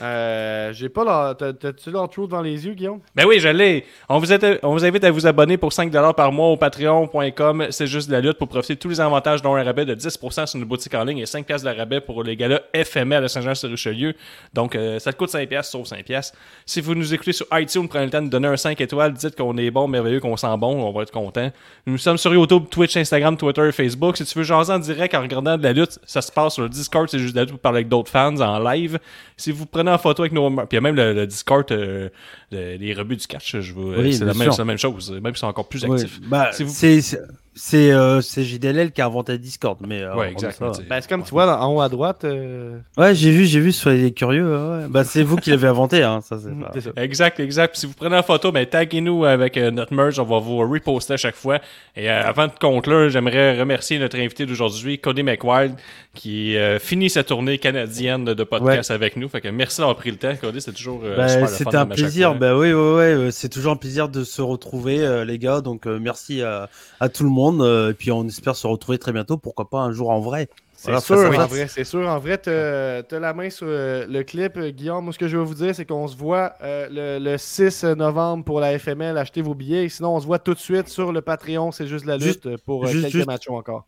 Speaker 1: Euh, j'ai pas t'as- T'as-tu l'intro devant les yeux, Guillaume?
Speaker 2: Ben oui, je l'ai. On vous, on vous invite à vous abonner pour 5$ par mois au patreon.com. C'est juste de la lutte pour profiter de tous les avantages dont un rabais de 10% sur nos boutiques en ligne et 5$ de rabais pour les galas FML à Saint-Jean-sur-Richelieu. Donc, euh, ça te coûte 5$ sauf 5$. Si vous nous écoutez sur iTunes, prenez le temps de donner un 5 étoiles. Dites qu'on est bon, merveilleux, qu'on sent bon. On va être content. Nous sommes sur YouTube, Twitch, Instagram, Twitter, Facebook. Si tu veux jaser en direct en regardant de la lutte, ça se passe sur le Discord. C'est juste de la lutte pour parler avec d'autres fans en live. Si vous prenez en photo avec nos. Puis il y a même le, le Discord, euh, le- les rebuts du catch. Je vous,
Speaker 3: Oui,
Speaker 2: c'est la même,
Speaker 3: sûr.
Speaker 2: c'est la même chose. Même s'ils sont encore plus Si vous-
Speaker 3: c'est c'est- euh, c'est JDLL qui a inventé Discord, mais euh,
Speaker 2: Ouais, exact.
Speaker 3: ça,
Speaker 1: Ben, c'est comme tu vois en haut à droite. euh,
Speaker 3: Ouais, j'ai vu, j'ai vu, soyez curieux. ouais. Bah, c'est vous qui l'avez inventé, hein, ça c'est pas...
Speaker 1: ça.
Speaker 2: Exact, exact. Puis si vous prenez en photo, ben, taguez-nous avec euh, notre merge. On va vous reposter à chaque fois. Et euh, avant de conclure, j'aimerais remercier notre invité d'aujourd'hui, Cody McWild, qui euh, finit sa tournée canadienne de podcast avec nous. Fait que merci d'avoir pris le temps, Cody. C'est toujours euh,
Speaker 3: Bah, C'était un plaisir. Bah oui, ouais, euh, c'est toujours un plaisir de se retrouver, euh, les gars. Donc euh, merci à, à tout le monde. Euh, et puis on espère se retrouver très bientôt. Pourquoi pas un jour en vrai.
Speaker 1: C'est
Speaker 3: Voilà,
Speaker 1: sûr, en vrai. C'est sûr, en vrai, t'as la main sur euh, le clip, euh, Guillaume. Moi, ce que je veux vous dire, c'est qu'on se voit euh, le, le 6 novembre pour la FML. Achetez vos billets. Sinon, on se voit tout de suite sur le Patreon. C'est juste la lutte
Speaker 3: Juste-
Speaker 1: euh, pour euh,
Speaker 3: juste-
Speaker 1: quelques
Speaker 3: juste-
Speaker 1: matchs encore.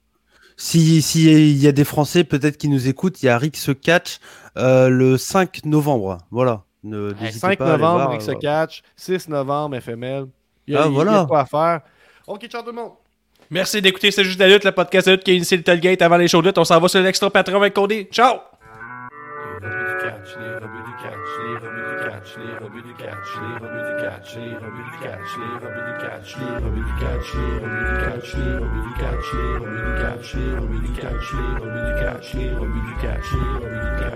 Speaker 3: Si si il y a des Français peut-être qui nous écoutent, il y a Rick se catch euh, le 5 novembre. Voilà. Ne,
Speaker 1: Hey,
Speaker 3: n'hésitez
Speaker 1: 5
Speaker 3: pas à aller
Speaker 1: novembre, Rick se
Speaker 3: euh,
Speaker 1: catch. 6 novembre, FML. Il y a,
Speaker 3: Ah,
Speaker 1: il y a
Speaker 3: voilà.
Speaker 1: quoi à faire. Ok, ciao tout le monde.
Speaker 2: Merci d'écouter C'est juste la lutte, le podcast de lutte qui a initié le Tailgate avant les shows de lutte. On s'en va sur l'extra patron avec Cody. Ciao!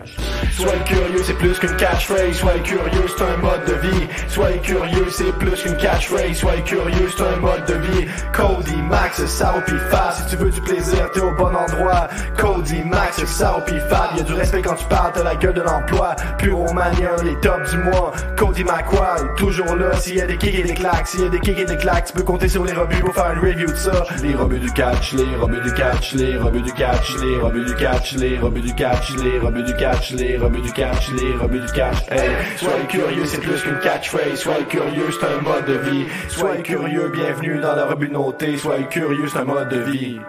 Speaker 1: Du. Soyez curieux, c'est plus qu'une catchphrase. Soyez curieux, c'est un mode de vie. Soyez curieux, c'est plus qu'une catchphrase. Soyez curieux, c'est un mode de vie. Cody, Max, Sao pis Fab. Si tu veux du plaisir, t'es au bon endroit. Cody, Max, Sao pis Fab. Y'a du respect quand tu parles, t'as la gueule de l'emploi. Puromania, les tops du mois. Cody McQuarrie, toujours là. S'il y a des kicks et des claques, s'il y a des kicks et des claques, tu peux compter sur les rebuts pour faire une review de ça. Les rebuts du catch, les rebuts du catch, les rebuts du catch, les rebuts du catch, les rebuts du catch, les rebuts du catch, les rebuts du catch, les rebuts du catch. Hey, soyez curieux, c'est plus qu'une catchphrase. Soyez curieux, c'est un mode de vie. Soyez curieux, bienvenue dans la rebut notée. Soyez curieux, c'est un mode de vie.